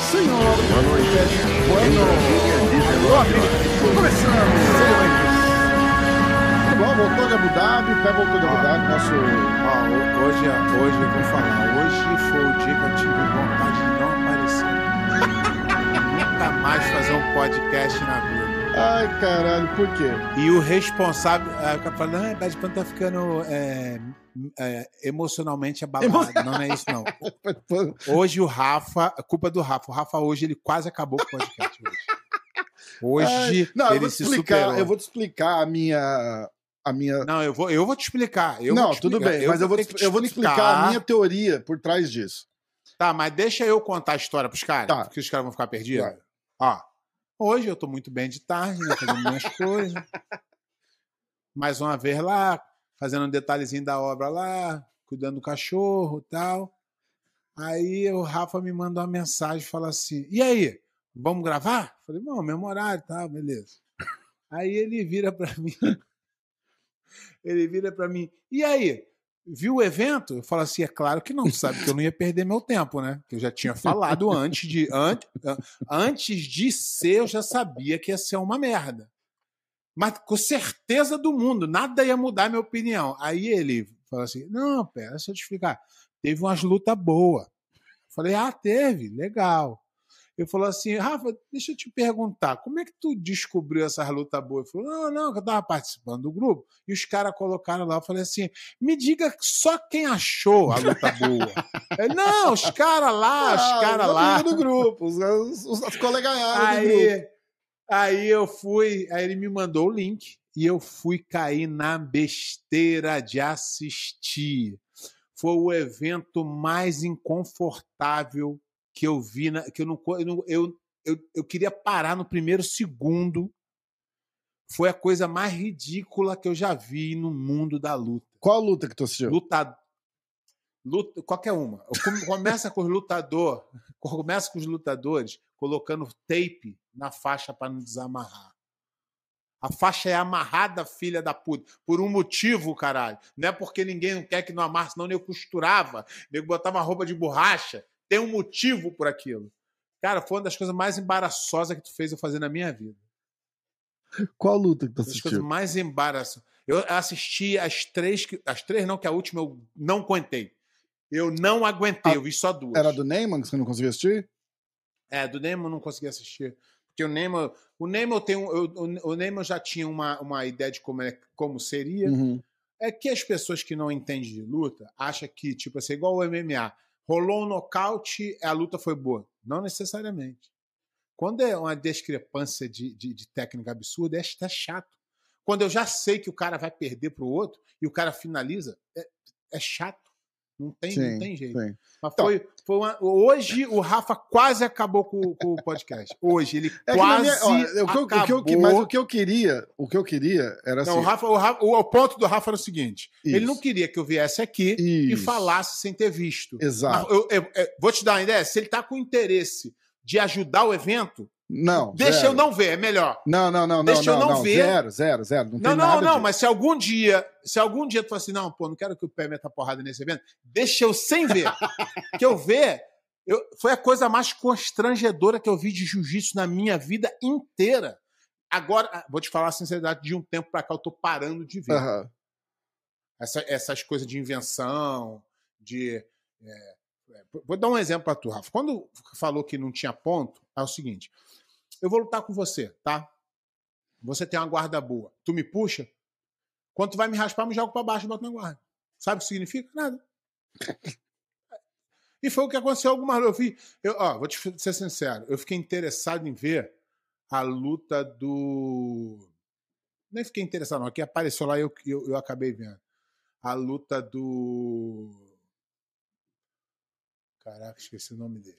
Senhor, Boa noite. boa noite. Brasília, 19 Alô, amigo. Começando. Sejam bem-vindos. Tá bom, voltou de Abu Dhabi, pé voltou de Abu Dhabi, nosso... Ho- hoje, hoje eu vou falar. Hoje foi o dia que eu tive vontade de não aparecer. Nunca mais fazer um podcast na vida. Ai, caralho, por quê? E o responsável. O cara fala, não, Bad Pan tá ficando é, é, emocionalmente abalado. Emo- Não, é isso, não. Hoje o Rafa, a culpa do Rafa. O Rafa hoje ele quase acabou com o podcast. Hoje, hoje Ai, não, eu ele vou te se explicar, superou. eu vou te explicar a minha... A minha... Não, eu vou, eu vou te explicar. Eu não, vou te tudo explicar. bem, mas eu vou, te, eu vou te explicar a minha teoria por trás disso. Tá, mas deixa eu contar a história pros caras, Tá. porque os caras vão ficar perdidos. Vai. Ó, hoje eu tô muito bem de tarde, né, fazendo minhas coisas. Mais uma vez lá, fazendo um detalhezinho da obra lá, cuidando do cachorro tal. Aí o Rafa me manda uma mensagem fala assim: e aí, vamos gravar? Falei, não, mesmo horário tal, beleza. Aí ele vira pra mim. Ele vira pra mim, e aí? Viu o evento? Eu falo assim, é claro que não, sabe que eu não ia perder meu tempo, né? Que eu já tinha falado antes de an- an- antes de ser, eu já sabia que ia ser uma merda. Mas com certeza do mundo, nada ia mudar minha opinião. Aí ele fala assim: "Não, pera, deixa eu te explicar. Teve umas lutas boas". Falei: "Ah, teve, legal". Ele falou assim: Rafa, deixa eu te perguntar, como é que tu descobriu essas lutas boas? Ele falou: não, não, que eu tava participando do grupo e os caras colocaram lá. Eu falei assim: me diga só quem achou a luta boa. Ele, não, os caras lá, os Ah, caras os lá. do grupo, os, os, os, do grupo. Aí, aí eu fui, aí ele me mandou o link e eu fui cair na besteira de assistir. Foi o evento mais inconfortável que eu vi, na, que eu não, eu, eu, eu, eu queria parar no primeiro segundo. Foi a coisa mais ridícula que eu já vi no mundo da luta. Qual luta que tu assistiu? Luta, luta qualquer uma. Come- Começa com os lutadores, começa com os lutadores colocando tape na faixa para não desamarrar. A faixa é amarrada, filha da puta, por um motivo, caralho. Não é porque ninguém não quer que não amarre, senão eu costurava, eu botava roupa de borracha. Tem um motivo por aquilo. Cara, foi uma das coisas mais embaraçosas que tu fez eu fazer na minha vida. Qual luta que tu Uma das coisas assistiu? mais embaraçosas. Eu assisti as três, as três não, que a última eu não aguentei. Eu não aguentei, Ah, eu vi só duas. Era do Neyman que você não conseguiu assistir? É, do Nemo eu não consegui assistir. Porque o Nemo, o Nemo tem um, eu- o, o Nemo já tinha uma, uma ideia de como, é, como seria. Uhum. É que as pessoas que não entendem de luta acham que, tipo assim, igual o MMA, rolou um nocaute, a luta foi boa. Não necessariamente. Quando é uma discrepância de, de, de técnica absurda, é até chato. Quando eu já sei que o cara vai perder pro outro e o cara finaliza, é, é chato. Não tem, Sim, não tem jeito. sim. Mas Então- foi, foi uma- hoje o Rafa quase acabou com, com o podcast. Hoje ele É quase minha- ó, o que eu- o que eu- acabou. mas o que eu queria, o que eu queria era assim. Não, o, Rafa, o, Rafa- o- o ponto do Rafa era o seguinte: ele Isso. não queria que eu viesse aqui e Isso. falasse sem ter visto. Exato. Eu, eu- eu- vou te dar uma ideia: se ele está com interesse de ajudar o evento, Não. deixa zero. eu não ver, é melhor. Não, não, não, não, Deixa eu não, não não, ver. Zero, zero, zero. Não, Não, não, não, disso. mas se algum dia, se algum dia tu assim, não, pô, não quero que o pé meta porrada nesse evento, deixa eu sem ver. que eu ver, eu, foi a coisa mais constrangedora que eu vi de jiu-jitsu na minha vida inteira. Agora, ah, vou te falar a sinceridade, de um tempo pra cá eu tô parando de ver. Aham. Essa- essas coisas de invenção, de. é, vou dar um exemplo para tu, Rafa. Quando falou que não tinha ponto, é o seguinte: eu vou lutar com você, tá? Você tem uma guarda boa. Tu me puxa, quando tu vai me raspar, me joga para baixo e bota na guarda. Sabe o que significa? Nada. E foi o que aconteceu algumas vezes. Eu vi, eu, ó, vou te ser sincero, eu fiquei interessado em ver a luta do. Nem fiquei interessado, não. Aqui apareceu lá e eu, eu, eu acabei vendo. A luta do. Caraca, esqueci o nome dele.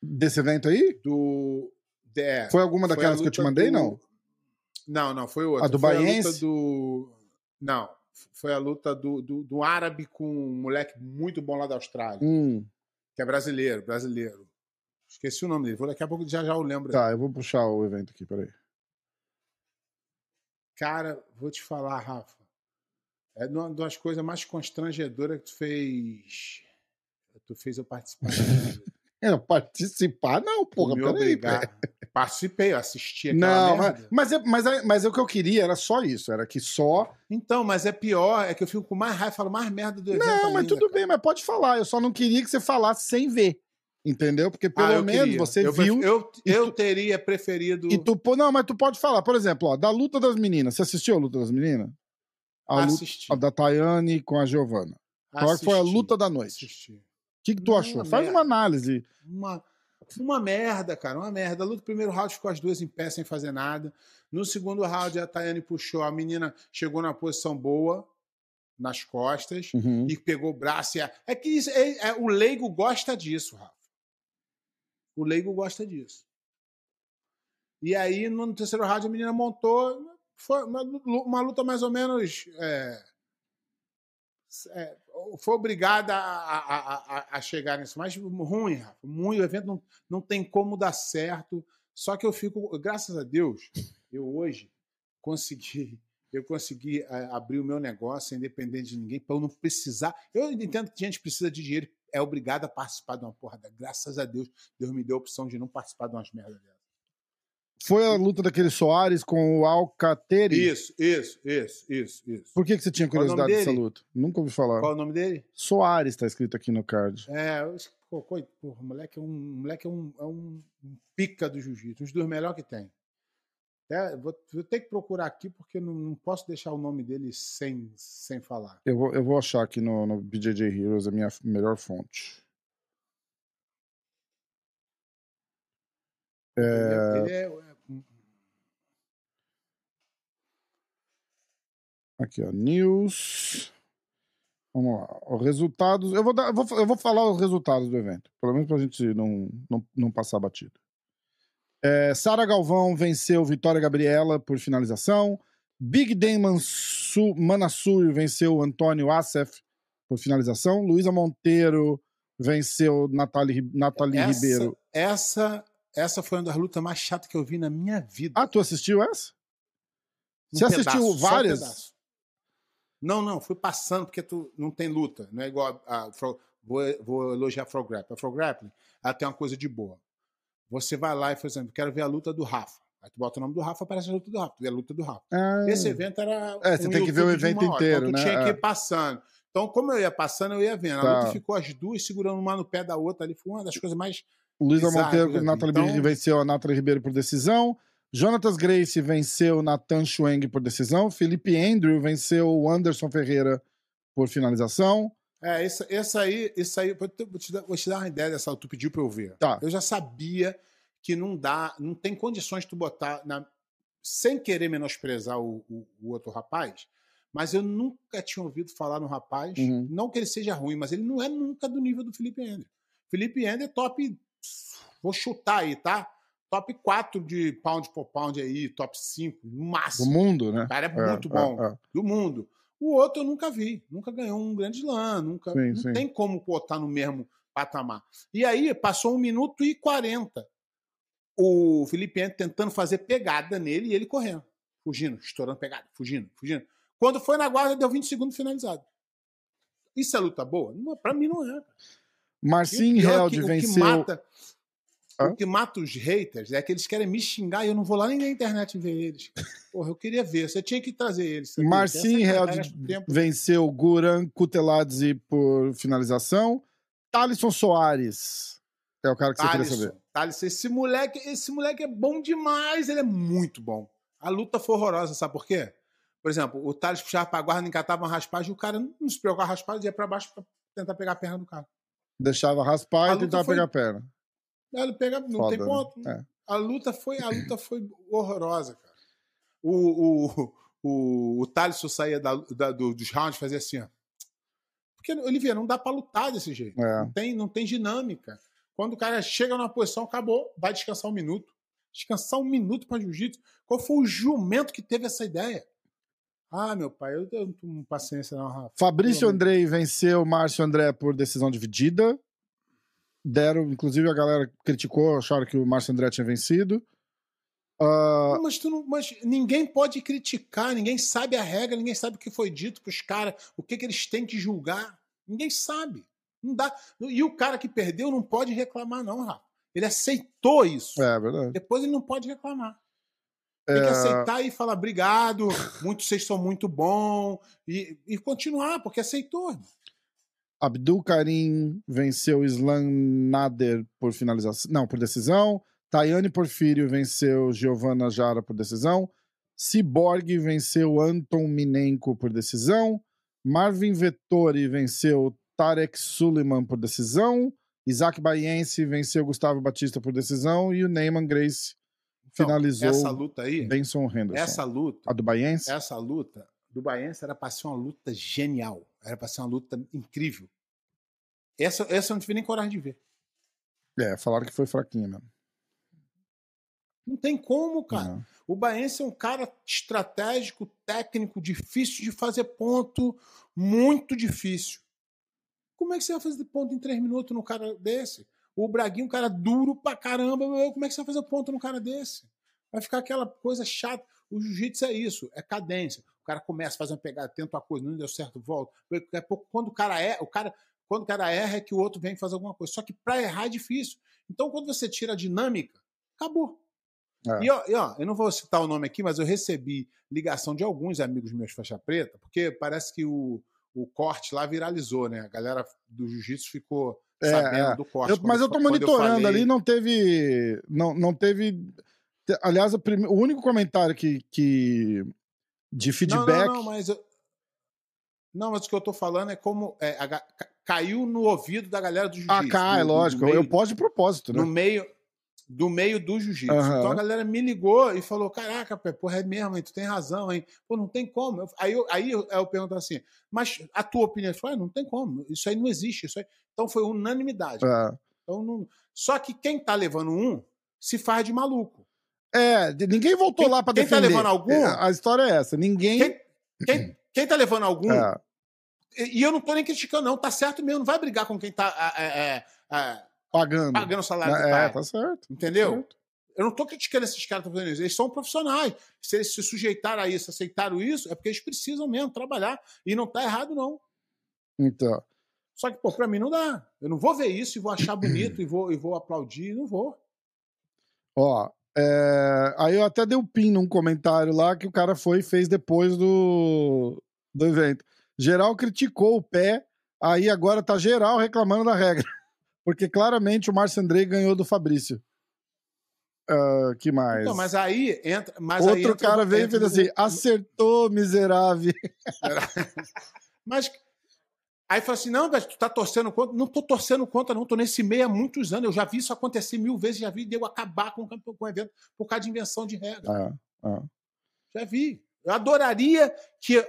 Desse evento aí? Do. É, Foi alguma foi a daquelas que eu te mandei, do- não? Não, não, foi outra. A do foi a Baiense? luta do. Não, foi a luta do, do, do árabe com um moleque muito bom lá da Austrália, Hum, que é brasileiro, brasileiro. Esqueci o nome dele. Vou daqui a pouco já já eu lembro. tá, eu vou puxar o evento aqui, peraí. Cara, vou te falar, Rafa. É uma das coisas mais constrangedoras que tu fez. Tu fez eu participar. Eu participar, não, porra, peraí. obrigar. Participei, eu assisti aquela Não, merda. mas, mas, é, mas, é, mas é o que eu queria, era só isso. Era que só. Então, mas é pior, é que eu fico com mais raiva, falo mais merda do evento Não, mas ainda, tudo cara. bem, mas pode falar. Eu só não queria que você falasse sem ver. Entendeu? Porque pelo Ah, menos queria. você eu, viu. Eu, eu tu- teria preferido. E tu, não, mas tu pode falar. Por exemplo, ó, da luta das meninas. Você assistiu a luta das meninas? A luta assistir. a da Tayane com a Giovana. Qual que foi a luta da noite? O Assistir. Que, que tu Uma achou? Faz merda. uma análise. Uma, uma merda, cara, uma merda. A luta do primeiro round ficou as duas em pé sem fazer nada. No segundo round, a Tayane puxou, a menina chegou na posição boa, nas costas, Uhum. e pegou o braço. E a... É que isso- é- é- o leigo gosta disso, Rafa. O leigo gosta disso. E aí, no terceiro round, a menina montou. Foi uma, uma luta mais ou menos. é, é, foi obrigada a, a- a- chegar nisso. Mas ruim, Rafa. Muito, o evento não, não tem como dar certo. Só que eu fico, graças a Deus, eu hoje consegui. Eu consegui é, abrir o meu negócio independente de ninguém, para eu não precisar. Eu entendo que a gente precisa de dinheiro, é obrigado a participar de uma porra. Graças a Deus, Deus me deu a opção de não participar de umas merdas dessas. Foi a luta daquele Soares com o Alcateri. Isso, isso, isso, isso, isso. Por que, que você tinha curiosidade dessa luta? Nunca ouvi falar. Qual o nome dele? Soares tá escrito aqui no card. É, pô, coi- porra, o moleque é um, moleque é um, é um, pica do jiu-jitsu, um dos melhores que tem. Até, vou, vou ter que procurar aqui porque não, não posso deixar o nome dele sem, sem falar. Eu vou, eu vou achar aqui no, no BJJ Heroes a minha melhor fonte. Ele é, ele é- é- Aqui, ó. News. Vamos lá. Os resultados. Eu vou, dar, eu vou, eu vou falar os resultados do evento. Pelo menos pra gente não, não, não passar batido. É, Sara Galvão venceu Vitória Gabriela por finalização. Big Dan Mansu, Manassur venceu Antônio Assef por finalização. Luísa Monteiro venceu Nathalie, Nathalie essa, Ribeiro. Essa, essa foi uma das lutas mais chatas que eu vi na minha vida. Ah, tu assistiu essa? Um Você assistiu pedaço, um várias? Não, não, fui passando porque tu não tem luta. Não é igual a, a Fro- vou, vou elogiar a Frog Grappling. A Frog Grappling, ela tem uma coisa de boa. Você vai lá e fala assim, quero ver a luta do Rafa. Aí tu bota o nome do Rafa, aparece a luta do Rafa. Tu vê a luta do Rafa. Ah, Esse evento era. É, você tem que ver o evento hora, inteiro, então tu né? tinha que É. ir passando. Então, como eu ia passando, eu ia vendo. A Tá. luta ficou as duas segurando uma no pé da outra ali. Foi uma das coisas mais. Luísa Monteiro e Nathalie Então- Ribeiro venceu a Nathalie Ribeiro por decisão. Jonatas Grace venceu Nathan Schweng por decisão. Felipe Andrew venceu o Anderson Ferreira por finalização. É, essa, essa aí, isso aí, vou te, dar, vou te dar uma ideia dessa, tu pediu pra eu ver. Tá. Eu já sabia que não dá, não tem condições de tu botar, na, sem querer menosprezar o, o- o outro rapaz, mas eu nunca tinha ouvido falar no rapaz, Uhum. não que ele seja ruim, mas ele não é nunca do nível do Felipe Ender. Felipe Ender é top, vou chutar aí, tá? Top 4 de pound por pound aí, top 5, no Do máximo. mundo, né? O cara é É, muito é, bom é. do mundo. O outro eu nunca vi, nunca ganhou um grande slam, nunca. Sim, não sim. tem como botar no mesmo patamar. E aí passou um minuto e 40. O Felipe Ender tentando fazer pegada nele e ele correndo, fugindo, estourando pegada, fugindo, fugindo. Quando foi na guarda, deu 20 segundos finalizado. Isso é luta boa? Pra mim não é. cara. O Marcin pior é Held venceu. Hã? O que mata os haters é que eles querem me xingar e eu não vou lá nem na internet ver eles. Porra, eu queria ver. Você tinha que trazer eles. sabia? Marcin Essa Held era o tempo. venceu Guran Kuteladze por finalização. Thalisson Soares é o cara que você queria saber. Thalisson, esse moleque, esse moleque é bom demais, ele é muito bom. A luta foi horrorosa, sabe por quê? Por exemplo, o Thales puxava pra guarda, encatava uma raspagem, e o cara não se preocupava com a raspagem, ia pra baixo pra tentar pegar a perna do cara. Deixava raspar e tentava foi- pegar a perna. Ele pega, não Foda, tem ponto. né? A luta foi, a luta foi horrorosa, cara. O, o, o, o Thaleson saía da, da- do- dos rounds e fazia assim, ó. Porque, Olivia, não dá pra lutar desse jeito. É. Não, tem, não tem dinâmica. Quando o cara chega numa posição, acabou, vai descansar um minuto. Descansar um minuto pra jiu-jitsu. Qual foi o jumento que teve essa ideia? Ah, meu pai, eu, não com paciência, não, Rafa. Fabrício Andrei venceu Márcio André por decisão dividida. Deram, inclusive a galera criticou, acharam que o Márcio André tinha vencido. Ah, Mas, tu não- mas ninguém pode criticar, ninguém sabe a regra, ninguém sabe o que foi dito pros caras, o que, que eles têm que julgar. Ninguém sabe. Não dá. E o cara que perdeu não pode reclamar, não, Rafa. Ele aceitou isso. É verdade. Depois ele não pode reclamar. Tem que É, aceitar e falar obrigado, muito, vocês são muito bom e, e continuar, porque aceitou. irmão. Abdul Karim venceu Islam Nader por finalização. Não, por decisão. Tayane Porfírio venceu Giovanna Jara por decisão. Cyborg venceu Anton Minenko por decisão. Marvin Vettori venceu Tarek Suleiman por decisão. Isaac Baiense venceu Gustavo Batista por decisão. E o Neyman Grace Então, finalizou essa luta aí, Benson Henderson. essa luta, A do Baiense? essa luta do Baense era para ser uma luta genial. Era para ser uma luta incrível. Essa, essa eu não tive nem coragem de ver. É, falaram que foi fraquinha mesmo. Não tem como, cara. Não. O Baense é um cara estratégico, técnico, difícil de fazer ponto, muito difícil. Como é que você vai fazer ponto em três minutos num cara desse? O Braguinho, um cara duro pra caramba, meu, como é que você vai fazer ponto num cara desse? Vai ficar aquela coisa chata. O jiu-jitsu é isso, é cadência. O cara começa a fazer uma pegada, tenta uma coisa, não deu certo, volta. Daqui a pouco, quando o cara é, o cara, quando o cara erra, é que o outro vem fazer alguma coisa. Só que pra errar é difícil. Então, quando você tira a dinâmica, acabou. É. E, ó, e, ó, eu não vou citar o nome aqui, mas eu recebi ligação de alguns amigos meus faixa preta, porque parece que o, o corte lá viralizou, né? A galera do jiu-jitsu ficou É, sabendo é. do corte. Eu- mas eu tô monitorando falei- ali, não teve. Não, não teve. te- Aliás, o, o único comentário que, que. De Não, feedback. não, não, mas eu- Não, mas o que eu tô falando é como é, a caiu no ouvido da galera do jiu-jitsu. ah, cá, é lógico. meio- eu posto de propósito, né? no meio do meio do jiu-jitsu. Aham. Então a galera me ligou e falou: Caraca, porra, é mesmo, hein? Tu tem razão, hein? Pô, não tem como. Eu- aí, eu, aí eu, eu pergunto assim, mas a tua opinião? Falei, ah, não tem como. Isso aí não existe. Isso aí... Então foi unanimidade. É. Então, não... Só que quem tá levando um se faz de maluco. É, ninguém voltou Quem- lá pra quem tá defender. levando algum? É, A história é essa. Ninguém. Quem, quem, quem tá levando algum, É, e e eu não tô nem criticando, não, tá certo mesmo, não vai brigar com quem tá é, é, é, pagando. pagando o salário do é, tá certo. Entendeu? certo. Eu não tô criticando esses caras que estão fazendo isso. Eles são profissionais. Se eles se sujeitaram a isso, aceitaram isso, é porque eles precisam mesmo trabalhar. E não tá errado, não. Então. Só que, pô, pra mim não dá. Eu não vou ver isso e vou achar bonito e vou, e vou aplaudir. Não vou. Ó, é, aí eu até dei um pin num comentário lá que o cara foi e fez depois do, do evento. Geral criticou o pé, aí agora tá geral reclamando da regra. Porque claramente o Márcio Andrei ganhou do Fabrício. Ah, que mais? Então, mas aí entra. Mas aí Outro entra- cara veio e fez assim: acertou, miserável. Mas. Aí fala assim: não, velho, tu tá torcendo contra. Não tô torcendo contra, não. Tô nesse meio há muitos anos. Eu já vi isso acontecer mil vezes, já vi Diego acabar com com o evento por causa de invenção de regra. Ah, ah. Já vi. Eu adoraria que,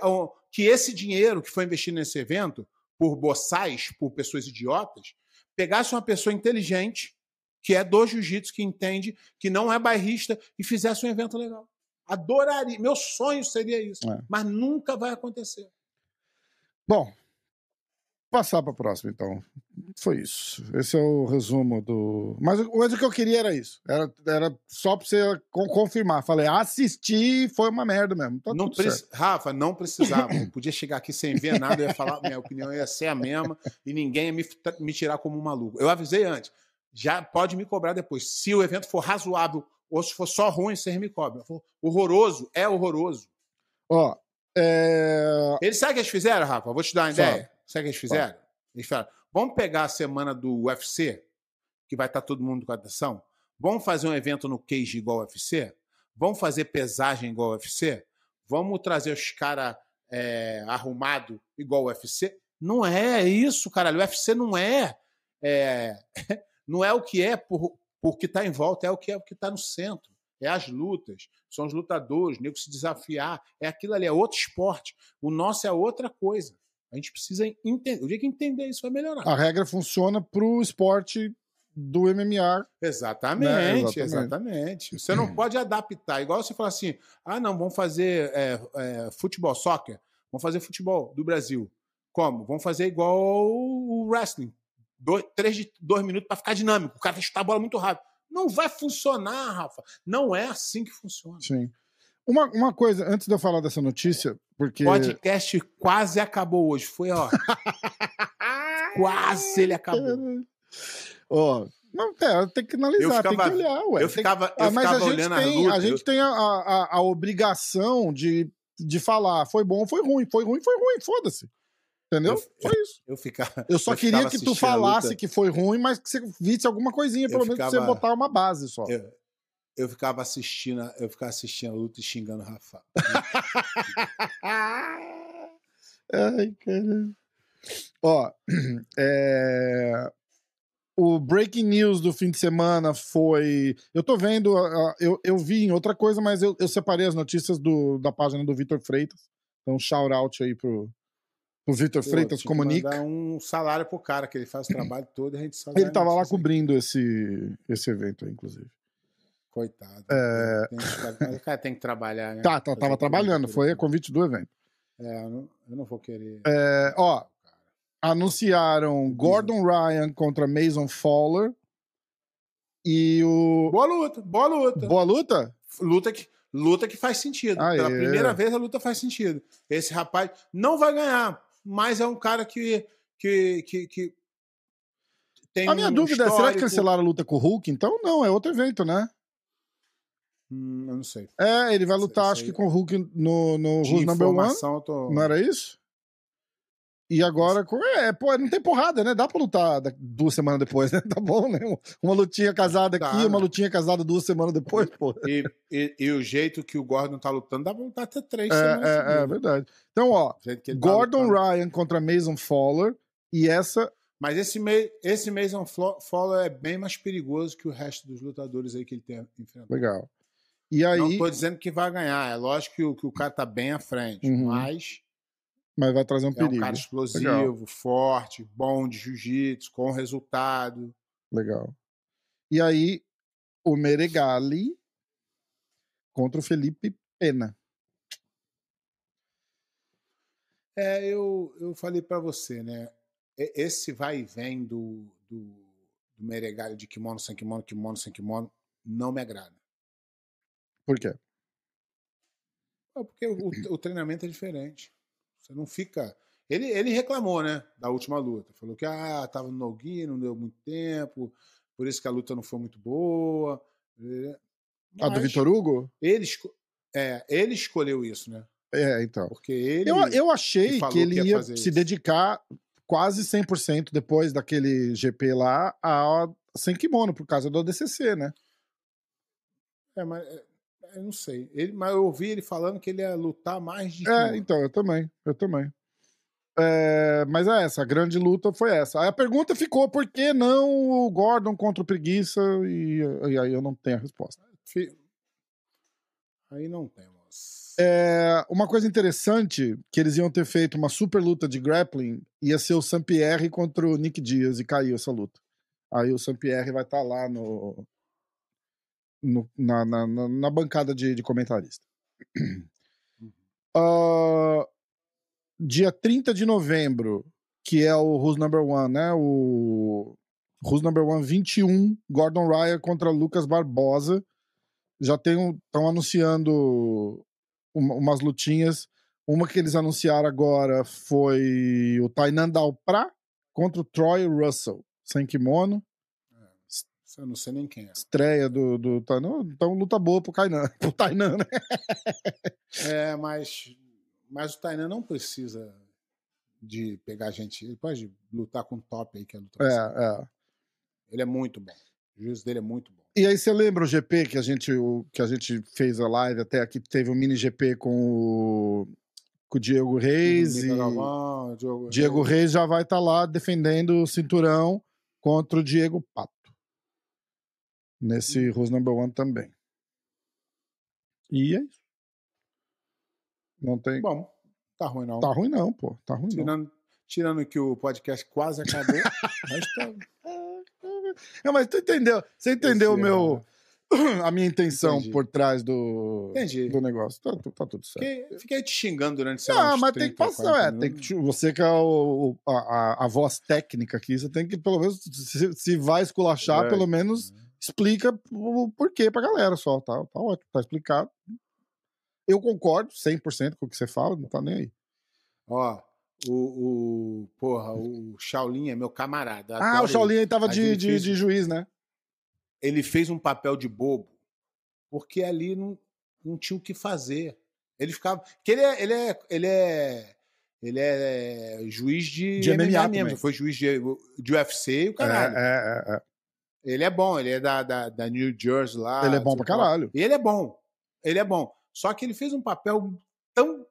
que esse dinheiro que foi investido nesse evento, por boçais, por pessoas idiotas, pegasse uma pessoa inteligente, que é do jiu-jitsu, que entende, que não é bairrista, e fizesse um evento legal. Adoraria. Meu sonho seria isso. É. Mas nunca vai acontecer. Bom, passar para próxima, então. Foi isso. Esse é o resumo do. Mas, o- mas o que eu queria era isso. Era, era só para você con- confirmar. Falei, assisti foi uma merda mesmo. Tá não preci-. Rafa, não precisava. Eu podia chegar aqui sem ver nada, eu ia falar, minha opinião ia ser a mesma e ninguém ia me, me tirar como um maluco. Eu avisei antes. Já pode me cobrar depois. Se o evento for razoável ou se for só ruim, vocês me cobram. For horroroso, é horroroso. Ó, é... Eles sabem o que eles fizeram, Rafa? Vou te dar uma Fala. ideia. Sabe o que eles fizeram? Eles falaram: vamos pegar a semana do UFC, que vai estar todo mundo com atenção. Vamos fazer um evento no Cage igual ao UFC? Vamos fazer pesagem igual ao UFC? Vamos trazer os caras é, arrumados igual UFC? Não é isso, caralho. O UFC não é, é não é o que é por, por que está em volta, é o que é o que está no centro. É as lutas, são os lutadores, nego se desafiar, é aquilo ali, é outro esporte. O nosso é outra coisa. A gente precisa entender. O dia que entender isso vai melhorar. a regra funciona pro esporte do MMA. Exatamente, Né, exatamente. exatamente. Você não pode adaptar. Igual você falar assim: ah, não, vamos fazer é, é, futebol, soccer. Vamos fazer futebol do Brasil. Como? Vamos fazer igual o wrestling. Dois, três, de- dois minutos para ficar dinâmico. O cara vai chutar a bola muito rápido. Não vai funcionar, Rafa. Não é assim que funciona. Sim. Uma, uma coisa, antes de eu falar dessa notícia, porque. O podcast quase acabou hoje. Foi, ó. Quase ele acabou. Ó, não, é, tem que analisar, Eu ficava- tem que olhar, ué. Eu ficava, eu Ah, mas ficava a gente tem, lutas. a gente tem a, a, a obrigação de, de falar, foi bom, foi ruim, foi ruim, foi ruim, foda-se. Entendeu? Eu- Foi isso. eu, eu ficava. Eu só eu queria ficava que tu falasse que foi ruim, mas que você visse alguma coisinha, Eu pelo menos pra você ficava- botar uma base só. Eu, eu ficava assistindo, eu ficava assistindo a luta e xingando o Rafa. Ai, caramba. Ó, é, o breaking news do fim de semana foi. Eu tô vendo, eu, eu vi em outra coisa, mas eu, eu separei as notícias do, da página do Vitor Freitas. Então, shout out aí pro, pro Vitor Freitas Comunica. mandar um salário pro cara, que ele faz o trabalho todo e a gente só Ele dá tava lá aí. cobrindo esse, esse evento aí, inclusive. Coitado. É. Tem o cara tem que trabalhar, né? Tá, tá tava trabalhando, foi a convite do evento. É, eu não, eu não vou querer. É, ó, anunciaram Gordon Ryan contra Mason Fowler e o. Boa luta, boa luta. Boa luta? Luta que, luta que faz sentido. Ah, Pela primeira vez a luta faz sentido. Esse rapaz não vai ganhar, mas é um cara que. que, que, que tem A minha um dúvida é: será que histórico- cancelaram a luta com o Hulk? Então, não, é outro evento, né? Hum, eu não sei. É, ele vai lutar, Sei, acho sei. que com o Hulk no, no Who's Number One. tô. Não era isso? E agora, é, pô, não tem porrada, né? Dá pra lutar duas semanas depois, né? Tá bom, né? Uma lutinha casada aqui, Dá, uma né? lutinha casada duas semanas depois, pô. E, e, e o jeito que o Gordon tá lutando, dá pra lutar até três É, semanas. é, é verdade. Então, ó, tá Gordon lutando. Ryan contra Mason Fowler. E essa. Mas esse, esse Mason Fowler é bem mais perigoso que o resto dos lutadores aí que ele tem enfrentado. Legal. E aí. Não tô dizendo que vai ganhar. É lógico que o, que o cara tá bem à frente, Uhum. mas Mas vai trazer um é um perigo. cara explosivo, Legal. forte, bom de jiu-jitsu, com resultado. Legal. E aí, o Meregali contra o Felipe Pena. É, eu, eu falei pra você, né? Esse vai e vem do, do, do Meregalho de kimono sem kimono, kimono sem kimono, não me agrada. Por quê? É porque o, o treinamento é diferente. Você não fica. Ele, ele reclamou, né? Da última luta. Falou que ah, tava no no-gi, não deu muito tempo, por isso que a luta não foi muito boa. A do Mas Vitor Hugo? Ele, é, ele escolheu isso, né? É, então. Porque ele. Eu, eu achei falou que ele que ia ia se isso. dedicar quase 100% depois daquele GP lá a sem kimono, por causa do ADCC, né? É, mas é, eu não sei. Ele, mas eu ouvi ele falando que ele ia lutar mais de. É, então, eu também, eu também. É, mas é essa, a grande luta foi essa. Aí a pergunta ficou, por que não o Gordon contra o Preguiça? E, e aí eu não tenho a resposta. Aí não temos. É, uma coisa interessante, que eles iam ter feito uma super luta de grappling, ia ser o Sampierre contra o Nick Diaz, e caiu essa luta. Aí o Sampierre vai estar lá no, no- na, na, na- bancada de, de comentarista. Ah, dia 30 de novembro, que é o Who's Number One, né? O Who's Number One 21, Gordon Ryan contra Lucas Barbosa. Já estão anunciando uma- umas lutinhas. Uma que eles anunciaram agora foi o Tainan Dalprá contra o Troy Russell, sem kimono. Eu não sei nem quem é. Estreia do, do Tainan. Então, luta boa pro, Kainan, pro Tainan, né? É, mas, mas o Tainan não precisa de pegar gente. Ele pode lutar com o top aí, que é luta. É, é. Ele é muito bom. O juízo dele é muito bom. E aí, você lembra o GP que a gente, o, que a gente fez a live até aqui? Teve um mini GP com o, com o Diego Reis. E Galvão, Diego Reis já vai estar lá defendendo o cinturão contra o Diego Pato. Nesse Who's Number One também. E é isso. Não tem. Bom, tá ruim não. Tá ruim, não, pô. Tá ruim, não. tirando, tirando que o podcast quase acabou. mas tá, Não, mas tu entendeu? Você entendeu o Esse, meu, a minha intenção Entendi. por trás do, Entendi. do negócio. Tá, tá tudo certo. Fiquei, fiquei te xingando durante, sei lá, Não, mas tem que 30, passar. 40 É, tem que, você que é o, o- a, a- a voz técnica aqui, você tem que, pelo menos, se, se vai esculachar, É. pelo menos explica o porquê pra galera só. Tá, tá ótimo, tá explicado. Eu concordo 100% com o que você fala, não tá nem aí. Ó, O, o, porra, o Shaolin é meu camarada. Ah, o Shaolin aí tava de, ele de, fez- de juiz, né? ele fez um papel de bobo porque ali não, não tinha o que fazer. Ele ficava. Que ele é, ele é, ele é, ele é juiz de, De MMA mesmo. também. já Foi juiz de, de UFC e o caralho. É, é, é, é. Ele é bom, ele é da, da, da New Jersey lá. Ele é bom pra caralho. E ele é bom. Ele é bom. Só que ele fez um papel tão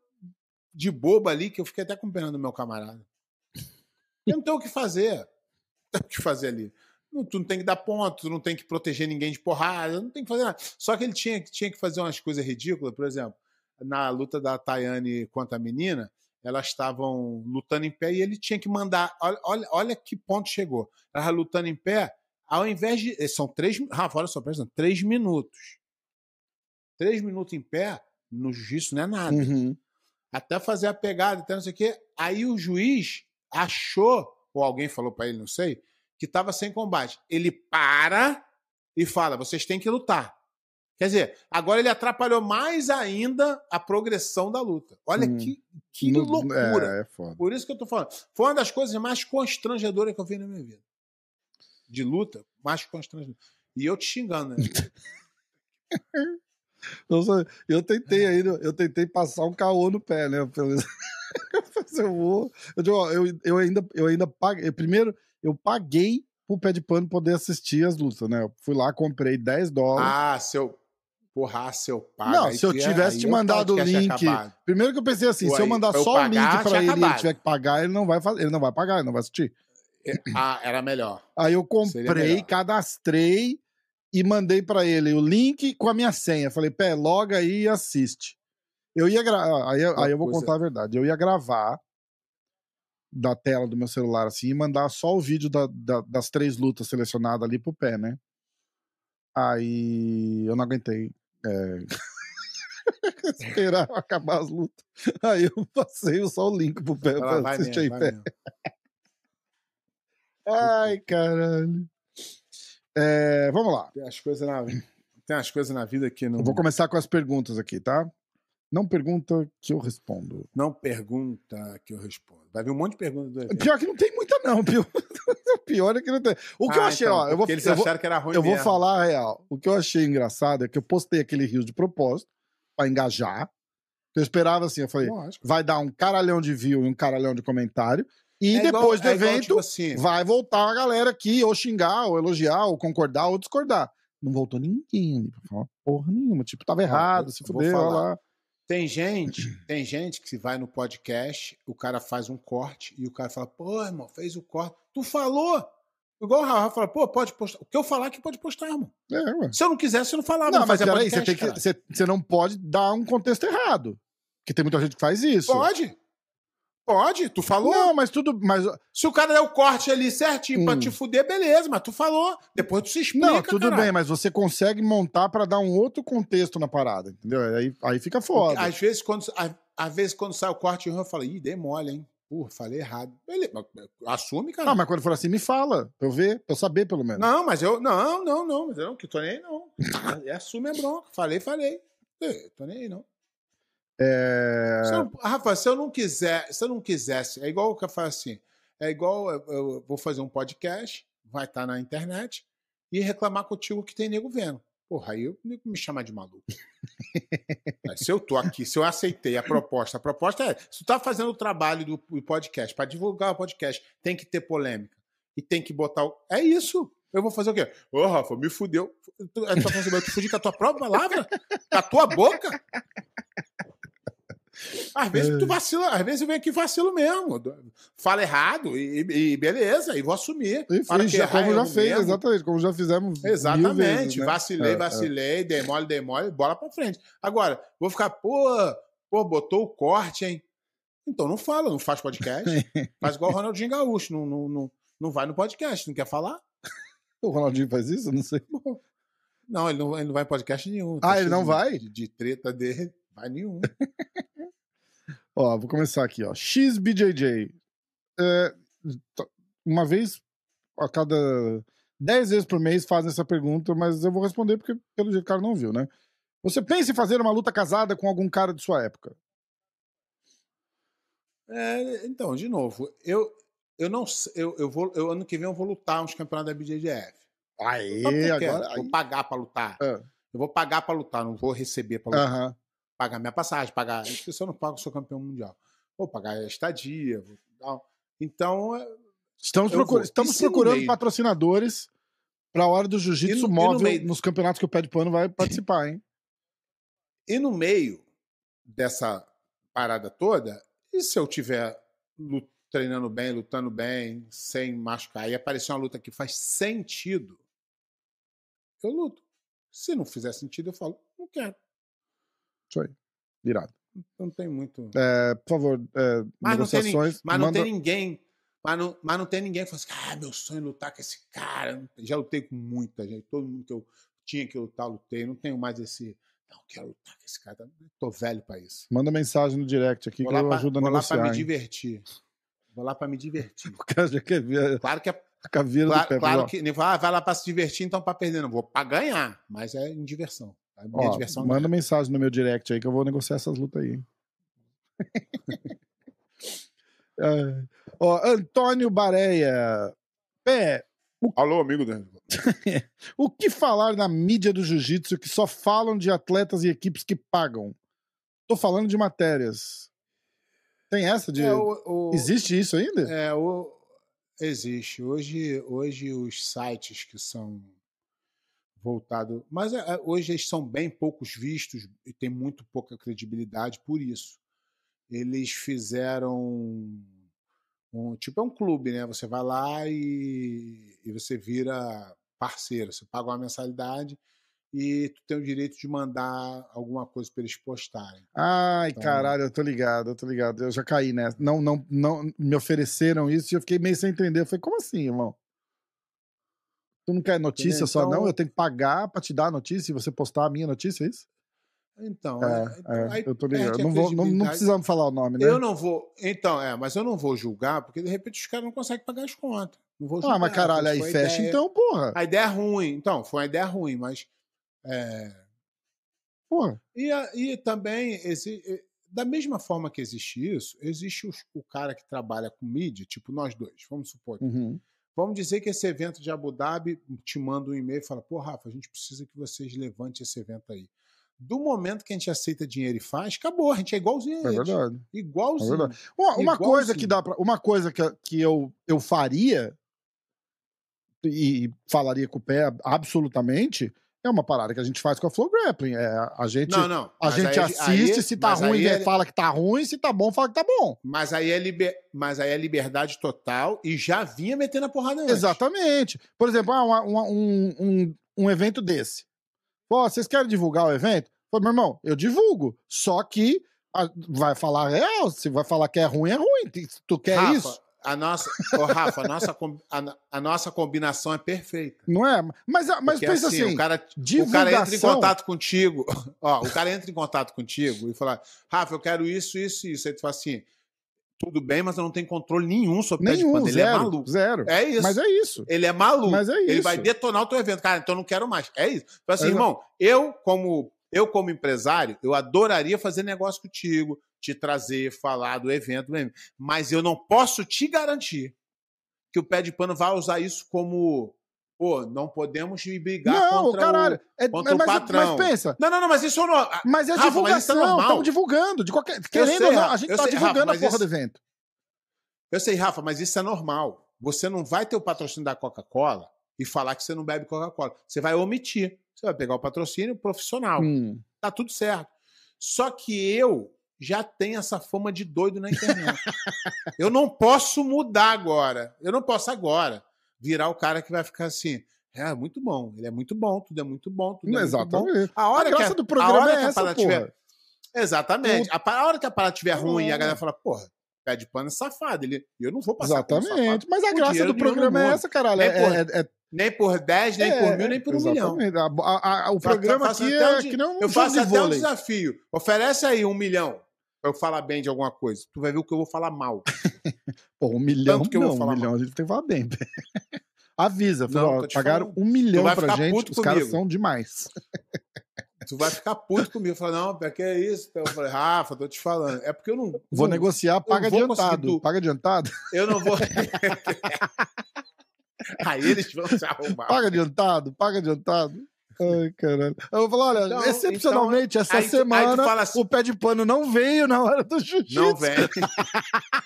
de bobo ali que eu fiquei até com pena do meu camarada. Eu não tenho o que fazer. Não tenho o que fazer ali. Não, tu não tem que dar ponto, tu não tem que proteger ninguém de porrada, não tem que fazer nada. Só que ele tinha, tinha que fazer umas coisas ridículas, por exemplo, na luta da Tayane contra a menina, elas estavam lutando em pé e ele tinha que mandar. Olha, olha, olha que ponto chegou. Elas lutando em pé, ao invés de. eh, São três. Rafa, olha só, presta três minutos. Três minutos em pé, no jiu-jitsu não é nada. Uhum. Até fazer a pegada, até não sei o quê. Aí o juiz achou, ou alguém falou pra ele, não sei, que estava sem combate. Ele para e fala: vocês têm que lutar. Quer dizer, agora ele atrapalhou mais ainda a progressão da luta. Olha Hum. que, que No- loucura. É, é foda. Por isso que eu tô falando. Foi uma das coisas mais constrangedoras que eu vi na minha vida. De luta, mais constrangedora. E eu te xingando, né? Eu, tentei ainda, eu tentei passar um caô no pé, né? Eu vou. Eu, eu, eu ainda, eu ainda paguei. Primeiro, eu paguei pro pé de pano poder assistir as lutas, né? Eu fui lá, comprei 10 dólares. ah, seu. Porra, seu pai. Não, se eu ia- tivesse te o mandado o link. Primeiro que eu pensei assim, Pô, se eu mandar eu só o link pra ele e ele tiver que pagar, ele não vai fazer, ele não vai pagar, ele não vai assistir. Ah, era melhor. Aí eu comprei, cadastrei e mandei pra ele o link com a minha senha. Falei, pé, loga aí e assiste. Eu ia gravar, aí, aí eu vou coisa- contar a verdade. Eu ia gravar da tela do meu celular assim e mandar só o vídeo da- da- das três lutas selecionadas ali pro pé, né? Aí eu não aguentei. é, Esperar acabar as lutas. Aí eu passei só o link pro pé pra vai assistir mesmo, aí, pé. Ai, caralho. É, vamos lá. Tem as coisas na, tem as coisas na vida que não, Eu vou começar com as perguntas aqui, tá? Não pergunta que eu respondo. não pergunta que eu respondo. Vai vir um monte de perguntas do evento. Pior que não tem muita, não, pior. O pior é que não tem. O que eu Ah, achei, então, ó, eu vou, eles eu vou, acharam que era ruim eu vou mesmo. falar a real. O que eu achei engraçado é que eu postei aquele rio de propósito pra engajar. Eu esperava assim, eu falei, Lógico. vai dar um caralhão de view e um caralhão de comentário. E É igual- depois do é igual, evento, tipo assim, vai voltar a galera aqui, ou xingar, ou elogiar, ou concordar, ou discordar. Não voltou ninguém ali pra falar porra nenhuma. Tipo, tava errado, vou- se fudeu, lá. Tem gente, tem gente que se vai no podcast, o cara faz um corte e o cara fala, pô, irmão, fez o corte. Tu falou! Igual o Rafa fala, pô, pode postar. O que eu falar que pode postar, irmão. É. Se eu não quisesse, eu não falava. Não, não mas peraí, você, tem que, você, você não pode dar um contexto errado. Porque tem muita gente que faz isso. Pode. Pode, tu falou. Não, mas tudo. Mas, Se o cara der o corte ali certinho pra Hum. te fuder, beleza, mas tu falou. Depois tu se explica, não, tudo caralho. bem, mas você consegue montar pra dar um outro contexto na parada, entendeu? Aí, aí fica foda. Às vezes, quando, às, às vezes, quando sai o corte, eu falo, ih, dei mole, hein? Porra, falei errado. Beleza, assume, cara. Ah, mas quando for assim, me fala, pra eu ver, pra eu saber pelo menos. Não, mas eu. Não, não, não. Mas eu não, que tô nem aí, não. É, assume a bronca. Falei, falei. É, tô nem aí, não. É... Se eu- Rafa, se eu não quiser, se eu não quisesse, é igual o que eu falo assim. É igual eu, eu vou fazer um podcast, vai estar na internet, e reclamar contigo que tem nego vendo. Porra, aí eu nego me chamar de maluco. Mas se eu tô aqui, se eu aceitei a proposta, a proposta é: se tu tá fazendo o trabalho do do podcast, para divulgar o podcast, tem que ter polêmica. E tem que botar. O... É isso. Eu vou fazer o quê? Ô, Rafa, me fudeu. Tu, tu, tá fazendo- tu fudi com a tua própria palavra? Com a tua boca? Às vezes tu vacila, às vezes eu venho aqui e vacilo mesmo. Fala errado e, e beleza, e vou assumir. E que já, como já fez, mesmo. exatamente, como já fizemos. Exatamente. vezes, né? Vacilei, É, é. vacilei, dei mole, dei mole, bola pra frente. Agora, vou ficar, pô, pô, botou o corte, hein? Então não fala, não faz podcast. faz igual o Ronaldinho Gaúcho, não, não, não, não vai no podcast, não quer falar? O Ronaldinho faz isso? Eu Não sei. Não, ele não, ele não vai em podcast nenhum. Ah, ele não de- vai? De, de treta dele, vai nenhum. Ó, vou começar aqui, ó. XBJJ. É, uma vez a cada 10 vezes por mês fazem essa pergunta, mas eu vou responder porque pelo jeito o cara não viu, né? Você pensa em fazer uma luta casada com algum cara de sua época? É, então, de novo, eu, eu não sei- eu, eu vou eu, ano que vem eu vou lutar uns campeonatos da BJJF. Aê, Só porque eu agora. Vou pagar pra lutar. Ah. Eu vou pagar pra lutar, não vou receber pra lutar. Aham. Pagar minha passagem, pagar. Porque se eu não pago, eu sou campeão mundial. Vou pagar a estadia. Vou. Então, é, Estamos, estamos procurando meio- patrocinadores para a hora do jiu-jitsu no- e no móvel meio- nos campeonatos que o Pé de Pano vai participar, hein? E no meio dessa parada toda, e se eu tiver treinando bem, lutando bem, sem machucar, e aparecer uma luta que faz sentido, eu luto. Se não fizer sentido, eu falo, não quero. Virado. Não tem muito. É, por favor, é, Mas não tem negociações. Mas não manda- tem ninguém. Mas não, mas não tem ninguém que fala assim, ah, meu sonho é lutar com esse cara. Já lutei com muita gente. Todo mundo que eu tinha que lutar, lutei. Não tenho mais esse. Não, quero lutar com esse cara. Tô velho pra isso. Manda mensagem no direct aqui Vou que eu pra, ajudo a vou lá pra negociar. me hein? divertir. Vou lá pra me divertir. Claro que é. a caveira do Claro, Pepe. claro ó. que. Ah, vai lá pra se divertir, então pra perder. Não vou pra ganhar. Mas é em diversão. A minha Ó, diversão manda ganha. mensagem no meu direct aí que eu vou negociar essas lutas aí. É. Ó, Antônio Bareia. Pé, Alô, amigo do. o que falar na mídia do jiu-jitsu que só falam de atletas e equipes que pagam? Tô falando de matérias. Tem essa de. É, o- o- Existe isso ainda? É, o... existe. Hoje, hoje os sites que são voltados. Mas é, é, hoje eles são bem poucos vistos e tem muito pouca credibilidade por isso. Eles fizeram. Um, tipo, é um clube, né? Você vai lá e, e você vira parceiro. Você paga uma mensalidade e tu tem o direito de mandar alguma coisa para eles postarem. Ai, Então- caralho, eu tô ligado, eu tô ligado. Eu já caí nessa. Não, não, não me ofereceram isso e eu fiquei meio sem entender. Eu falei, como assim, irmão? Tu não quer notícia Entendeu? só, não? Então- Eu tenho que pagar pra te dar a notícia e você postar a minha notícia, é isso? Então, É, é, então, é, aí eu tô ligado. Não, vou, não, não precisamos falar o nome, né? Eu não vou. Então, é, mas eu não vou julgar, porque de repente os caras não conseguem pagar as contas. Não vou julgar. Ah, mas caralho, aí fecha ideia- então, porra. A ideia é ruim. Então, foi uma ideia ruim, mas. é, Porra. E, e também, exi- e- da mesma forma que existe isso, existe os- o cara que trabalha com mídia, tipo nós dois, vamos supor. que- Uhum. Vamos dizer que esse evento de Abu Dhabi te manda um e-mail e fala: pô, Rafa, a gente precisa que vocês levantem esse evento aí. Do momento que a gente aceita dinheiro e faz, acabou, a gente é igualzinho a É verdade. Igualzinho. É verdade. Uma, uma Igualzinho. coisa que dá pra, uma coisa que, que eu, eu faria e falaria com o pé absolutamente é uma parada que a gente faz com a Flow Grappling. É, a gente, Não, não. a mas gente aí- assiste, aí- se tá ruim, é- fala que tá ruim, se tá bom, fala que tá bom. Mas aí, é liber... mas aí é liberdade total e já vinha metendo a porrada antes. Exatamente. Por exemplo, ah, uma- um, um, um evento desse. Pô, vocês querem divulgar o evento? Pô, meu irmão, eu divulgo. Só que a- vai falar real. Se vai falar que é ruim, é ruim. Tu quer Rafa, isso, A nossa, ô, Rafa, a nossa, a, a nossa combinação é perfeita. não é? Mas, mas Porque, pensa assim, o, cara, o cara divulgação... entra em contato contigo. Ó, o cara entra em contato contigo e fala: Rafa, eu quero isso, isso, isso. Aí tu fala assim: tudo bem, mas eu não tenho controle nenhum sobre o de Nenhum, pano. Ele é maluco. zero. É isso. Mas é isso. Ele é maluco. Mas é Ele isso. vai detonar o teu evento. Cara, então eu não quero mais. É isso. Fala assim, Exato. irmão, eu como, eu como empresário, eu adoraria fazer negócio contigo, te trazer, falar do evento, mesmo, mas eu não posso te garantir que o pé de pano vai usar isso como, pô, não podemos brigar Não, contra caralho. o... É- contra o mas, patrão. mas pensa, Não, não, não, mas isso não... mas é Rafa, é divulgação, estamos divulgando. De qualquer... Querendo sei, ou não, a gente eu tá sei, Rafa, divulgando a porra isso- do evento. Eu sei, Rafa, mas isso é normal. Você não vai ter o patrocínio da Coca-Cola e falar que você não bebe Coca-Cola. Você vai omitir. Você vai pegar o patrocínio profissional. Hum. tá tudo certo. Só que eu já tenho essa fama de doido na internet. eu não posso mudar agora. Eu não posso agora virar o cara que vai ficar assim. É muito bom, ele é muito bom, tudo é muito bom, tudo é muito bom. Exatamente. A A hora que graça a, do a programa hora é que a essa, tiver. Exatamente. A, pa- a hora que a parada tiver ruim e a É. galera fala, porra, pé de pano é safado. Ele, eu não vou passar Exatamente. Mas a graça do no programa é essa, caralho. Nem É, por- é- é- Nem por 10, nem é, por mil, nem por um milhão. A- a- a- o programa aqui é um que um Eu faço até um vôlei. desafio. Oferece aí um milhão pra eu falar bem de alguma coisa. Tu vai ver o que eu vou falar mal. Pô, um milhão Tanto que eu vou não, um falar milhão a gente tem que falar bem. Avisa, Não, ó, pagaram falando. um milhão pra gente, os caras são demais. Tu vai ficar puto comigo. Falei, não, que é isso? Eu falei, Rafa, tô te falando. É porque eu não. Vou não, negociar, paga vou adiantado. tu- Paga adiantado? Eu não vou. Aí eles vão se arrumar. Paga adiantado? Paga adiantado? Ai, caralho. Eu vou falar, olha, Então, excepcionalmente, essa aí aí semana fala assim- o pé de pano não veio na hora do jiu-jitsu. Não vem.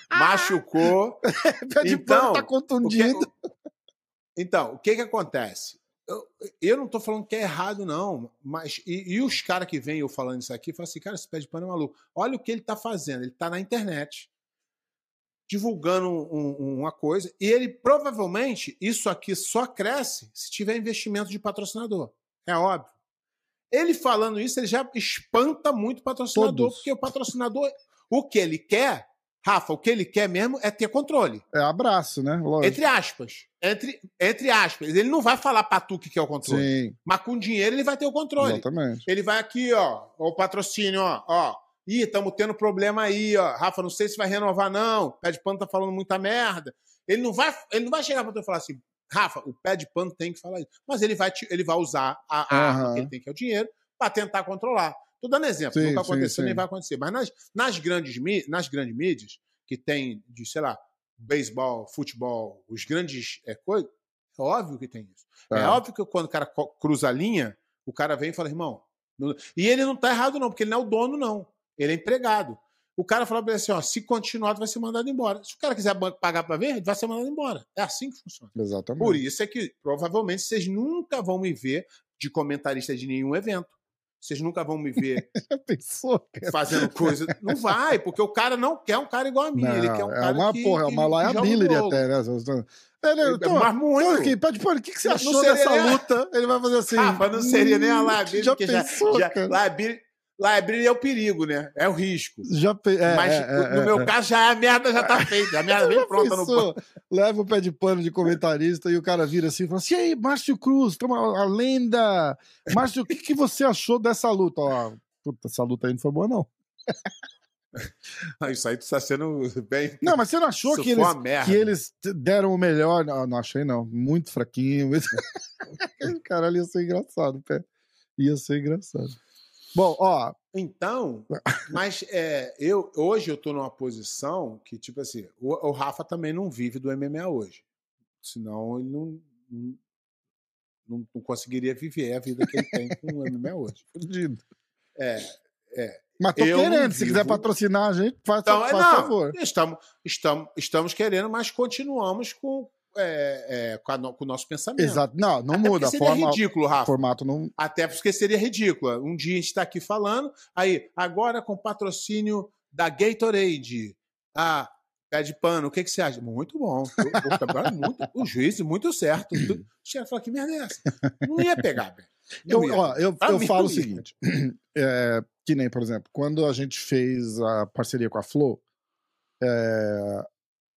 Machucou. Pé de Então, pano tá O que- contundido. Então, o que que acontece? Eu, eu não tô falando que é errado, não. Mas, e, e os caras que vêm eu falando isso aqui, falam assim, cara, esse pé de pano é maluco. Olha o que ele tá fazendo. Ele tá na internet, divulgando um- um- uma coisa, e ele provavelmente, isso aqui só cresce se tiver investimento de patrocinador. É óbvio. Ele falando isso, ele já espanta muito o patrocinador, Todos. porque o patrocinador, o que ele quer, Rafa, o que ele quer mesmo é ter controle. É abraço, né? Lógico. Entre aspas. Entre, entre aspas. Ele não vai falar pra tu o que que é o controle. Sim, Mas com dinheiro ele vai ter o controle. exatamente. Ele vai aqui, ó, o patrocínio, ó, ó. Ih, estamos tendo problema aí, ó. Rafa, não sei se vai renovar, não. Pé de pano tá falando muita merda. Ele não vai, ele não vai chegar pra tu e falar assim, Rafa, o pé de pano tem que falar isso. Mas ele vai, te- ele vai usar a, a arma Aham. que ele tem, que é o dinheiro, pra tentar controlar. Tô dando exemplo, Sim, nunca sim, aconteceu, nem sim. vai acontecer. Mas nas, nas, grandes, nas grandes mídias, que tem de, sei lá, beisebol, futebol, os grandes é, coisas, é óbvio que tem isso. É. É. óbvio que quando o cara cruza a linha, o cara vem e fala, irmão. não- E ele não tá errado, não, porque ele não é o dono, não. Ele é empregado. O cara fala pra ele assim: ó, se continuar, tu vai ser mandado embora. Se o cara quiser pagar pra ver, ele vai ser mandado embora. É assim que funciona. Exatamente. Por isso é que provavelmente vocês nunca vão me ver de comentarista de nenhum evento. Vocês nunca vão me ver pensou, fazendo coisa. Não vai, porque o cara não quer um cara igual a mim. ele quer um Não, cara é uma que, porra, é que- uma joga o liability até, né? Estão- Ele, É, então, Mas muito. então aqui, pede pano, o que, que você Não achou dessa nem luta? Ele vai fazer assim. Rafa, não seria nem a "Hum, liability, Já já- pensou, Já, cara? liability, liability é o perigo, né? É o risco. Já é, Mas é, é, no é, meu é. caso, já a merda já tá feita. A merda vem pronta no pensou? Leva o pé de pano de comentarista e o cara vira assim e fala assim: e aí, Márcio Cruz, toma a lenda. Márcio, o que, que você achou dessa luta? Ó, puta, essa luta aí não foi boa, não. Ah, Isso aí tu tá sendo bem. Não, mas você não achou Isso que eles, que eles deram o melhor? Não, não achei, não. Muito fraquinho. Caralho, ia ser engraçado, pé. Ia ser engraçado. Bom, ó, Então, mas é, eu, hoje eu tô numa posição que, tipo assim, o, o Rafa também não vive do MMA hoje. Senão ele não, não, não, não conseguiria viver a vida que ele tem com o MMA hoje. fudido. É, Mas tô Eu querendo, se quiser patrocinar a gente, faz, Então, é, faz não, favor. Estamos, estamos, estamos querendo, mas continuamos com, é, é, com, a com o nosso pensamento. Exato. Não, não Até muda. A seria forma, ridículo, o Rafa. formato não. Até porque seria ridículo. Um dia a gente está aqui falando, aí, agora com patrocínio da Gatorade. Ah, pé de pano, o que, que você acha? Muito bom. Agora muito, o juiz, muito certo. Os caras falaram, que merda é essa? Não ia pegar, velho. Eu, ia. ó, eu, Pra eu falo o seguinte: é, que nem, por exemplo, quando a gente fez a parceria com a Flow, é,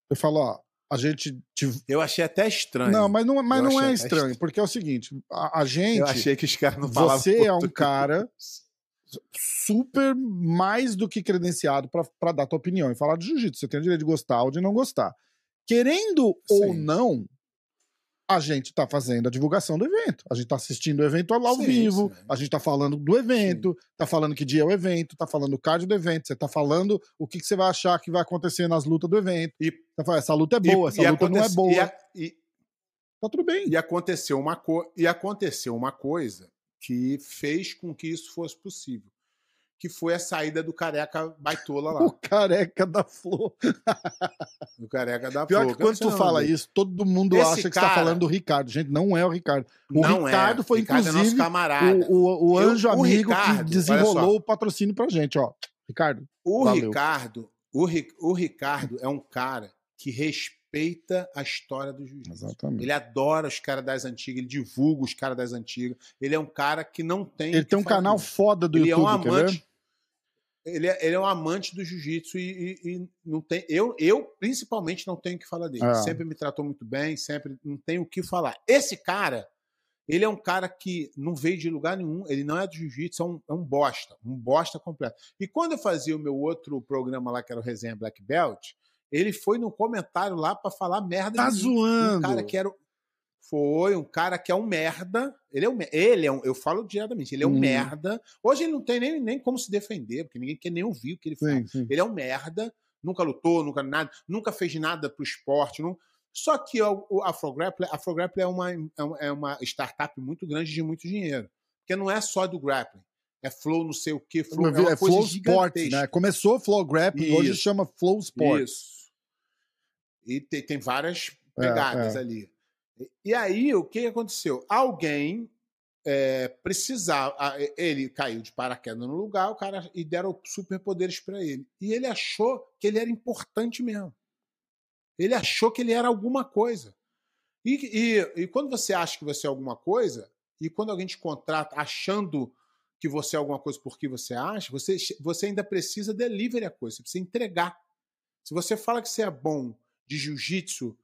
eu falo, ó, a gente. tive- Eu achei até estranho. Não, mas não, mas Eu não é estranho, estranho. porque é o seguinte: a, a gente. Eu achei que os caras não falavam. Você é um cara super mais do que credenciado pra- pra dar tua opinião e falar de jiu-jitsu. Você tem o direito de gostar ou de não gostar. Querendo ou Sim. não, a gente tá fazendo a divulgação do evento. A gente tá assistindo o evento ao Sim, vivo, sim. a gente tá falando do evento, tá falando que dia é o evento, tá falando o card do evento, você tá falando o que, que você vai achar que vai acontecer nas lutas do evento. E- Tá falando, essa luta é boa, essa luta não é boa. E, a- e- Tá tudo bem. e aconteceu uma co... e aconteceu uma coisa que fez com que isso fosse possível. Que foi a saída do careca baitola lá. O careca da flor. do careca da Pior Flor. que quando tu fala isso, todo mundo Esse acha que você tá falando do Ricardo. Gente, não é o Ricardo. O Não Ricardo é. foi, Ricardo é nosso inclusive, camarada. o, o, o Eu- anjo o amigo Ricardo, que desenrolou o patrocínio pra gente, ó. Ricardo, O Valeu. Ricardo, o, Ri- o Ricardo é um cara que respeita a história do jiu-jitsu. exatamente. Ele adora os caras das antigas, ele divulga os caras das antigas. Ele é um cara que não tem. Ele o tem um falar canal foda do ele YouTube, é um amante. Ele é, ele é um amante do jiu-jitsu e, e- e não tem. Eu, eu, principalmente, não tenho o que falar dele. Ah. Sempre me tratou muito bem, sempre não tenho o que falar. Esse cara, ele é um cara que não veio de lugar nenhum, ele não é do jiu-jitsu, é um, é um bosta, um bosta completo. E quando eu fazia o meu outro programa lá, que era o Resenha Black Belt, ele foi no comentário lá pra falar merda Tá de zoando. Um cara que era. Foi um cara que é um merda. Ele é um, ele é um, eu falo diretamente, ele é um Hum. merda. Hoje ele não tem nem, nem como se defender, porque ninguém quer nem ouvir o que ele fala. Sim, sim. Ele é um merda, nunca lutou, nunca nada, nunca fez nada pro esporte. Não... Só que o, o Afrograppler, a Afrograppler é uma, é uma- é uma startup muito grande de muito dinheiro. Porque não é só do grappling. É flow, não sei o que, flow, é é coisa Flow gigantesca. né? Começou Flow Grappling, hoje Isso. chama Flow Sports. Isso. E tem, tem várias É, pegadas é. ali. E, aí, o que aconteceu? Alguém é, precisava. a- Ele caiu de paraquedas no lugar, o cara e deram superpoderes para ele. E ele achou que ele era importante mesmo. Ele achou que ele era alguma coisa. E, e, e quando você acha que você é alguma coisa, e quando alguém te contrata achando que você é alguma coisa porque você acha, você, você ainda precisa delivery a coisa, você precisa entregar. Se você fala que você é bom de jiu-jitsu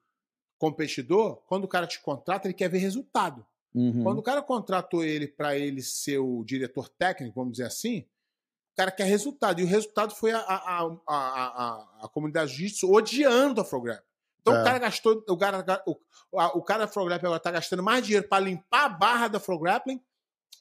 competidor, quando o cara te contrata, ele quer ver resultado. Uhum. Quando o cara contratou ele para ele ser o diretor técnico, vamos dizer assim, o cara quer resultado. E o resultado foi a, a, a, a, a, comunidade de jiu-jitsu odiando a Frograp. Então É. o cara gastou. O cara, o, o cara da Frograp agora está gastando mais dinheiro para limpar a barra da Frograppling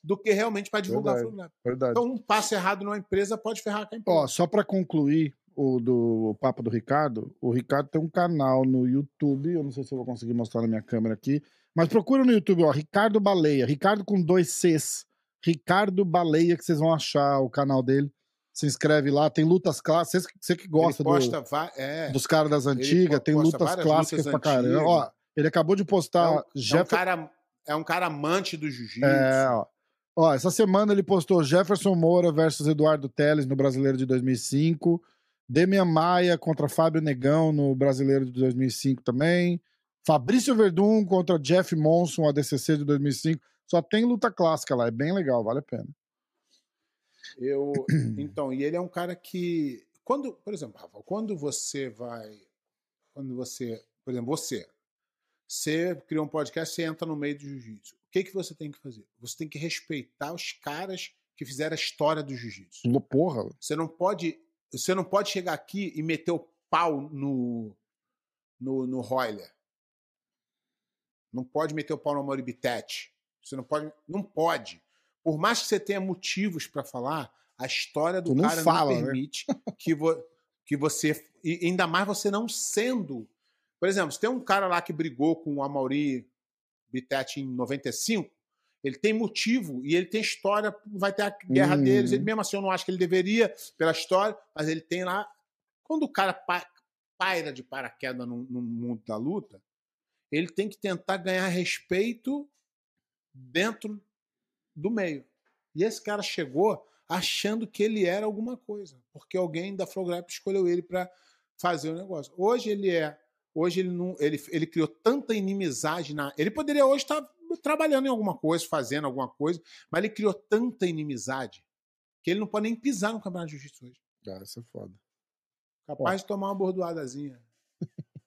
do que realmente para divulgar Verdade. a Frograp. Verdade. Então, um passo errado numa empresa pode ferrar com a empresa. Ó, só para concluir o do o papo do Ricardo, o Ricardo tem um canal no YouTube, eu não sei se eu vou conseguir mostrar na minha câmera aqui, mas procura no YouTube, ó, Ricardo Baleia, Ricardo com dois Cs, Ricardo Baleia, que vocês vão achar o canal dele. Se inscreve lá, tem lutas clássicas, você, que gosta do- é, dos caras das antigas, tem lutas clássicas lutas pra caramba. Ó, ele acabou de é, postar um, é, um Jeff- cara, é um cara amante do jiu-jitsu. É, ó. Ó, essa semana ele postou Jefferson Moura versus Eduardo Teles no Brasileiro de 2005. Demian Maia contra Fábio Negão no Brasileiro de 2005 também. Fabrício Verdun contra Jeff Monson, ADCC de 2005. Só tem luta clássica lá, é bem legal, vale a pena. Eu, então, e ele é um cara que quando, por exemplo, Rafa, quando você vai, quando você, por exemplo, você, você cria um podcast, você entra no meio do jiu-jitsu. O que que você tem que fazer? Você tem que respeitar os caras que fizeram a história do jiu-jitsu. Porra, Você não pode, você não pode chegar aqui e meter o pau no no, no Royler. Não pode meter o pau no Moribitete. Você não pode, não pode. Por mais que você tenha motivos para falar, a história do Tu não cara fala, né? não permite que, vo, que você, e ainda mais você não sendo. Por exemplo, se tem um cara lá que brigou com o Amauri Bitete em 95, ele tem motivo e ele tem história, vai ter a guerra Uhum. deles. Ele mesmo assim, eu não acho que ele deveria, pela história, mas ele tem lá. Quando o cara pa- paira de paraquedas no, no mundo da luta, ele tem que tentar ganhar respeito dentro do meio. E esse cara chegou achando que ele era alguma coisa, porque alguém da Flowgrap escolheu ele para fazer o negócio. Hoje ele é, hoje ele não, ele, ele criou tanta inimizade na, ele poderia hoje estar trabalhando em alguma coisa, fazendo alguma coisa, mas ele criou tanta inimizade que ele não pode nem pisar no campeonato de jiu-jitsu hoje. Ah, isso é foda. Capaz de tomar uma bordoadazinha.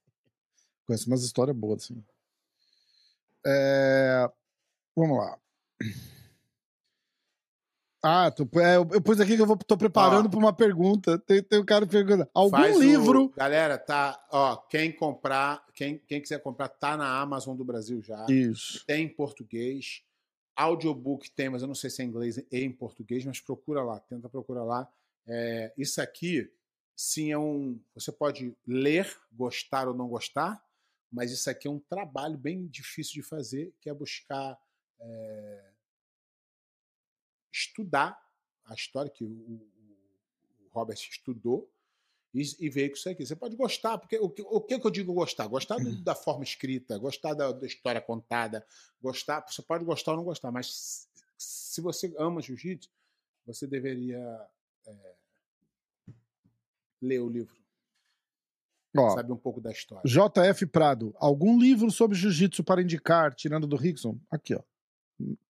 Conheço umas histórias boas, assim. É, Vamos lá. Ah, tu... é, eu eu pus aqui que eu vou, tô preparando para uma pergunta. Tem, tem um cara perguntando. Algum Faz o- livro. Galera, tá, ó, quem comprar, quem, quem quiser comprar tá na Amazon do Brasil já. Isso. Tem em português. Audiobook tem, mas eu não sei se é em inglês e em português, mas procura lá, tenta procurar lá. É, isso aqui, sim, é um. Você pode ler, gostar ou não gostar, mas isso aqui é um trabalho bem difícil de fazer, que é buscar é, estudar a história que o, o- o Robert estudou e, e veio com isso aqui. Você pode gostar, porque o, que- o que eu digo gostar? Gostar do- da forma escrita, gostar da, da história contada, gostar. Você pode gostar ou não gostar, mas se- você ama jiu-jitsu, você deveria é, ler o livro, Ó, saber um pouco da história. JF Prado. Algum livro sobre jiu-jitsu para indicar, tirando do Rickson? Aqui, ó.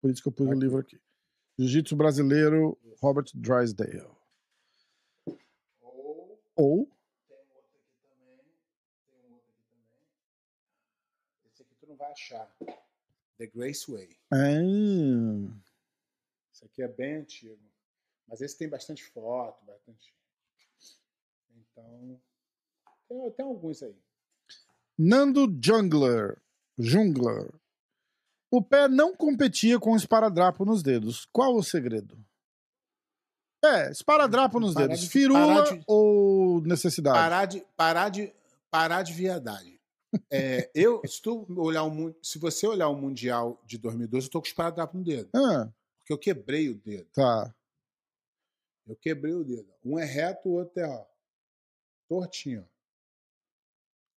Por isso que eu pus o Aqui. livro aqui. Jiu-jitsu brasileiro, Robert Drysdale. Ou Ou. tem outro aqui também, tem um outro aqui também. Esse aqui tu não vai achar. The Grace Way. Ah, Esse aqui é bem antigo. Mas esse tem bastante foto, bastante. Então. Tem, tem alguns aí. Nando Jungler. Jungler. O pé não competia com esparadrapo nos dedos. Qual o segredo? É, esparadrapo nos Parar dedos. de- Firula de- ou necessidade? Parar de, parar de, parar de viadagem. É, eu, se, tu olhar o, se você olhar o Mundial de 2012, eu tô com esparadrapo no dedo. Ah, Porque eu quebrei o dedo. tá. Eu quebrei o dedo. Um é reto, o outro é ó, tortinho. ó.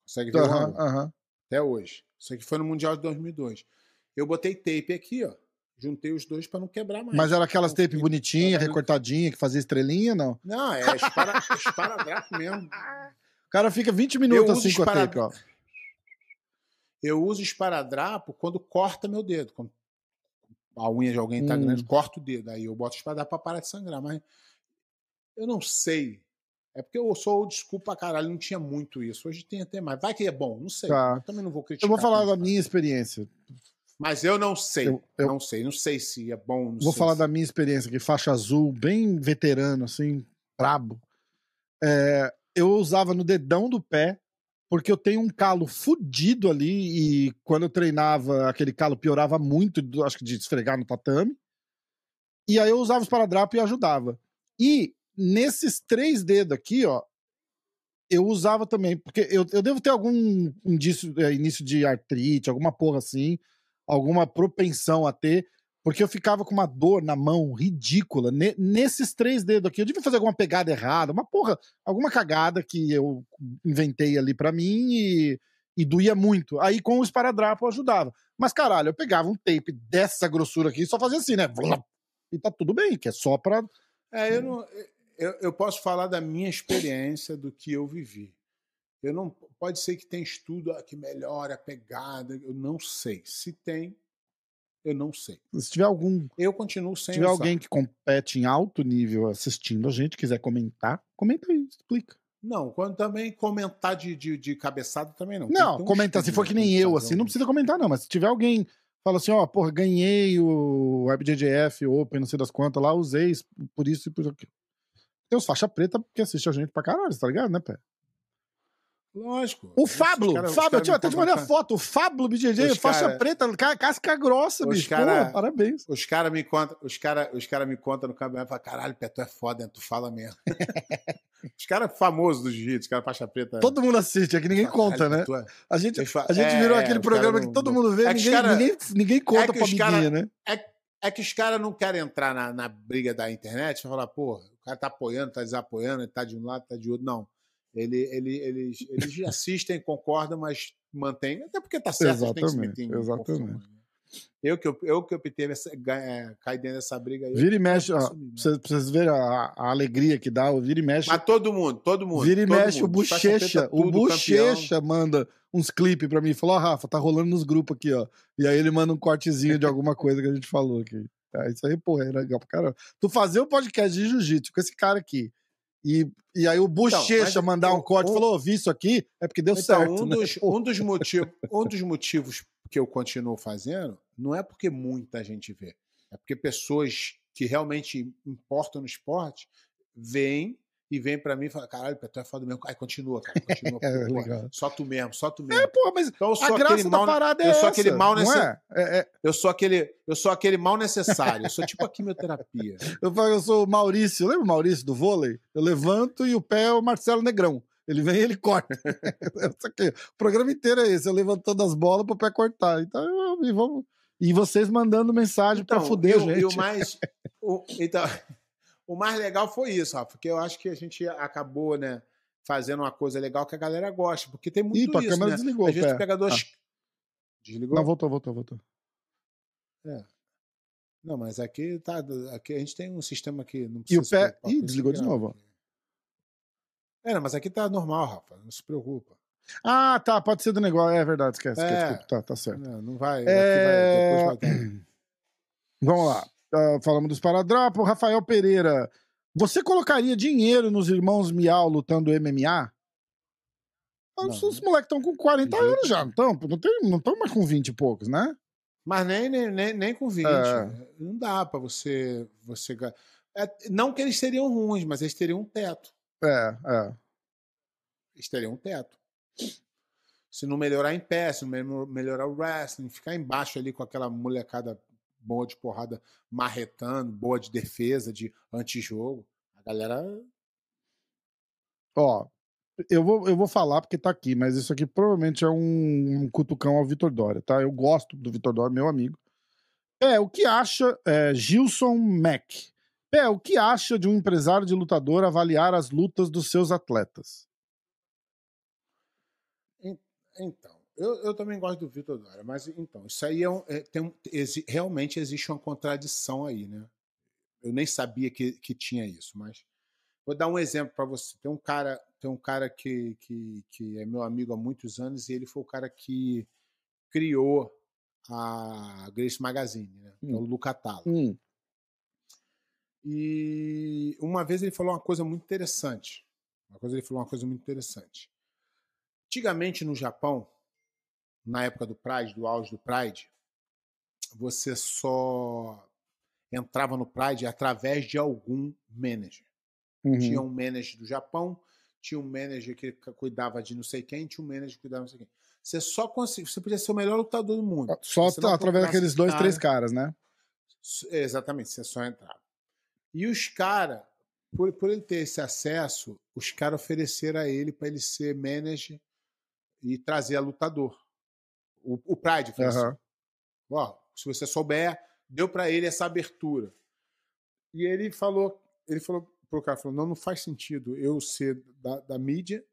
Consegue ver o Aham, ângulo? aham. Até hoje. Isso aqui foi no Mundial de 2002. Eu botei tape aqui, ó. Juntei os dois para não quebrar mais. Mas era aquelas tape bonitinha, recortadinha, que fazia estrelinha, não? Não, é espara, esparadrapo mesmo. O cara fica 20 minutos assim com a tape, ó. Eu uso esparadrapo quando corta meu dedo. Quando a unha de alguém tá Hum. grande, corta o dedo. Aí eu boto esparadrapo para parar de sangrar. Mas eu não sei. É porque eu sou pra caralho, não tinha muito isso. Hoje tem até mais. Vai que é bom, não sei. Tá. Eu também não vou criticar. Eu vou falar da minha experiência. Mas eu não sei. Eu- eu- Não sei. Não sei se é bom. Não Vou falar se- da minha experiência aqui, faixa azul, bem veterano, assim, brabo. É, eu usava no dedão do pé, porque eu tenho um calo fudido ali, e quando eu treinava, aquele calo piorava muito, acho que de esfregar no tatame. E aí eu usava os paradrapos e ajudava. E nesses três dedos aqui, ó, eu usava também, porque eu, eu devo ter algum indício, é, início de artrite, alguma porra assim, alguma propensão a ter, porque eu ficava com uma dor na mão ridícula, ne- nesses três dedos aqui. Eu devia fazer alguma pegada errada, uma porra, alguma cagada que eu inventei ali pra mim e, e doía muito. Aí com o esparadrapo eu ajudava. Mas caralho, eu pegava um tape dessa grossura aqui e só fazia assim, né? E tá tudo bem, que é só pra. É, eu, não, eu, eu posso falar da minha experiência, do que eu vivi. Eu não pode ser que tenha estudo ah, que melhore a pegada, eu não sei. Se tem, eu não sei. Se tiver algum Eu continuo sem Se tiver usar. alguém que compete em alto nível assistindo a gente, quiser comentar, comenta aí, explica. Não, quando também comentar de, de, de cabeçada também não. Não, que um comenta, se for que né? nem Tem eu, assim, não precisa comentar não, mas se tiver alguém fala assim, ó, porra, ganhei o WebJJF Open, não sei das quantas lá, usei por isso e por aquilo. Tem os faixa preta que assiste a gente pra caralho, tá ligado, né, Pé? Lógico. O Os Fablo, cara- até te mandei a foto, o BJJ, Os faixa cara- preta, ca- casca grossa, Os bicho, cara- Pô, parabéns. Os caras me contam, os cara, os cara me contam no campeonato e falam, caralho, Pé, tu é foda, tu fala mesmo. os caras famosos do jiu-jitsu, os caras faixa preta. Todo mundo assiste, é que ninguém Caralho, conta, né? é- A gente, a gente é, virou é, aquele programa cara que não- todo mundo vê, É ninguém, cara- ninguém, ninguém conta que pra amiguinha, né? É que os caras não querem entrar na, na briga da internet e falar, pô, o cara tá apoiando, tá desapoiando, ele tá de um lado, tá de outro. Não. Ele, ele, eles, eles assistem, concordam, mas mantêm. Até porque tá certo, eles têm que se meter Exatamente, exatamente. né? Eu que, eu, eu que optei nessa, é, cair dentro dessa briga aí. Vira e mexe, ó, pra vocês, verem a, a alegria que dá, o vira e mexe. Mas todo mundo, todo mundo. Vira e mexe, o mundo. Faixa Bochecha, o Bochecha manda uns clipes pra mim. Falou, ó, Rafa, tá rolando nos grupos aqui, ó. E aí ele manda um cortezinho de alguma coisa que a gente falou aqui. Tá, isso aí, porra, é legal pra caramba. Tu fazer um podcast de jiu-jitsu com esse cara aqui. E, e aí o Bochecha mas mandar um o- corte e falou, ouvi isso aqui, é porque deu Então, certo, um, né? dos, um, dos motivos, um dos motivos que eu continuo fazendo não é porque muita gente vê, é porque pessoas que realmente importam no esporte vêm e vêm pra mim e falam: caralho, tu é foda mesmo. Aí continua, cara, continua. É, pô, legal. Só tu mesmo, só tu mesmo. É, porra, mas então eu a sou graça da mal. parada é eu sou essa, aquele mal nesse- é? É, é, Eu sou aquele, eu sou aquele mal necessário. Eu sou tipo a quimioterapia. Eu falo, eu sou o Maurício, lembra o Maurício do vôlei? Eu levanto e o pé é o Marcelo Negrão. Ele vem e ele corta. O programa inteiro é esse, eu levantando as bolas pro pé cortar. Então, eu- e, vamos, e vocês mandando mensagem pra fuder, e o- gente. E o mais, o, então, o mais legal foi isso, Rafa, porque eu acho que a gente acabou, né, fazendo uma coisa legal que a galera gosta, porque tem muito Ih, isso, câmera né? desligou, pé. tu pega duas... Desligou? Não, voltou, voltou, voltou. Não, mas aqui tá, aqui a gente tem um sistema que não E o precisa pé- Ih, desligou de novo, É, não, mas aqui tá normal, Rafa, não se preocupa. Ah, tá, pode ser do negócio. É verdade, esquece. esquece, É. desculpa. Tá, tá certo. Não, não vai, É, aqui vai, depois vai dar. Vamos lá. Ah, falamos dos paradrapos. Rafael Pereira. Você colocaria dinheiro nos irmãos Miau lutando MMA? Ah, Não. Os moleques estão com 40 De jeito anos já, não estão? Não não tão mais com 20 e poucos, né? Mas nem, nem, nem, nem com 20. É. Não dá pra você. você é, não que eles seriam ruins, mas eles teriam um teto. É, é. Eles teriam um teto. se não melhorar em pé, se não melhorar o wrestling, ficar embaixo ali com aquela molecada boa de porrada marretando, boa de defesa, de antijogo. A galera. Ó, eu vou, eu vou falar porque tá aqui, mas isso aqui provavelmente é um, um cutucão ao Vitor Dória, tá? Eu gosto do Vitor Dória, meu amigo. É, o que acha é, Gilson Mac? É, o que acha de um empresário de lutador avaliar as lutas dos seus atletas? Então, eu, eu também gosto do Vitor Dória, mas então, isso aí é, um, é tem exi, realmente existe uma contradição aí, né? Eu nem sabia que, que tinha isso, mas vou dar um exemplo para você. Tem um cara, tem um cara que, que, que é meu amigo há muitos anos e ele foi o cara que criou a Grace Magazine, né? Hum. É o Luca Talo. Hum. E uma vez ele falou uma coisa muito interessante. Uma coisa ele falou uma coisa muito interessante. Antigamente no Japão, na época do Pride, do auge do Pride, você só entrava no Pride através de algum manager. Uhum. Tinha um manager do Japão, tinha um manager que cuidava de não sei quem, tinha um manager que cuidava de não sei quem. Você só conseguia, você podia ser o melhor lutador do mundo. Só através daqueles dois, cara, três caras, né? Exatamente, você só entrava. E os caras, por, por ele ter esse acesso, os caras ofereceram a ele para ele ser manager e trazer a lutador. O, o Pride fez uhum. assim. Ó, se você souber, deu para ele essa abertura. E ele falou, ele falou pro cara, falou, não, não faz sentido eu ser da, da mídia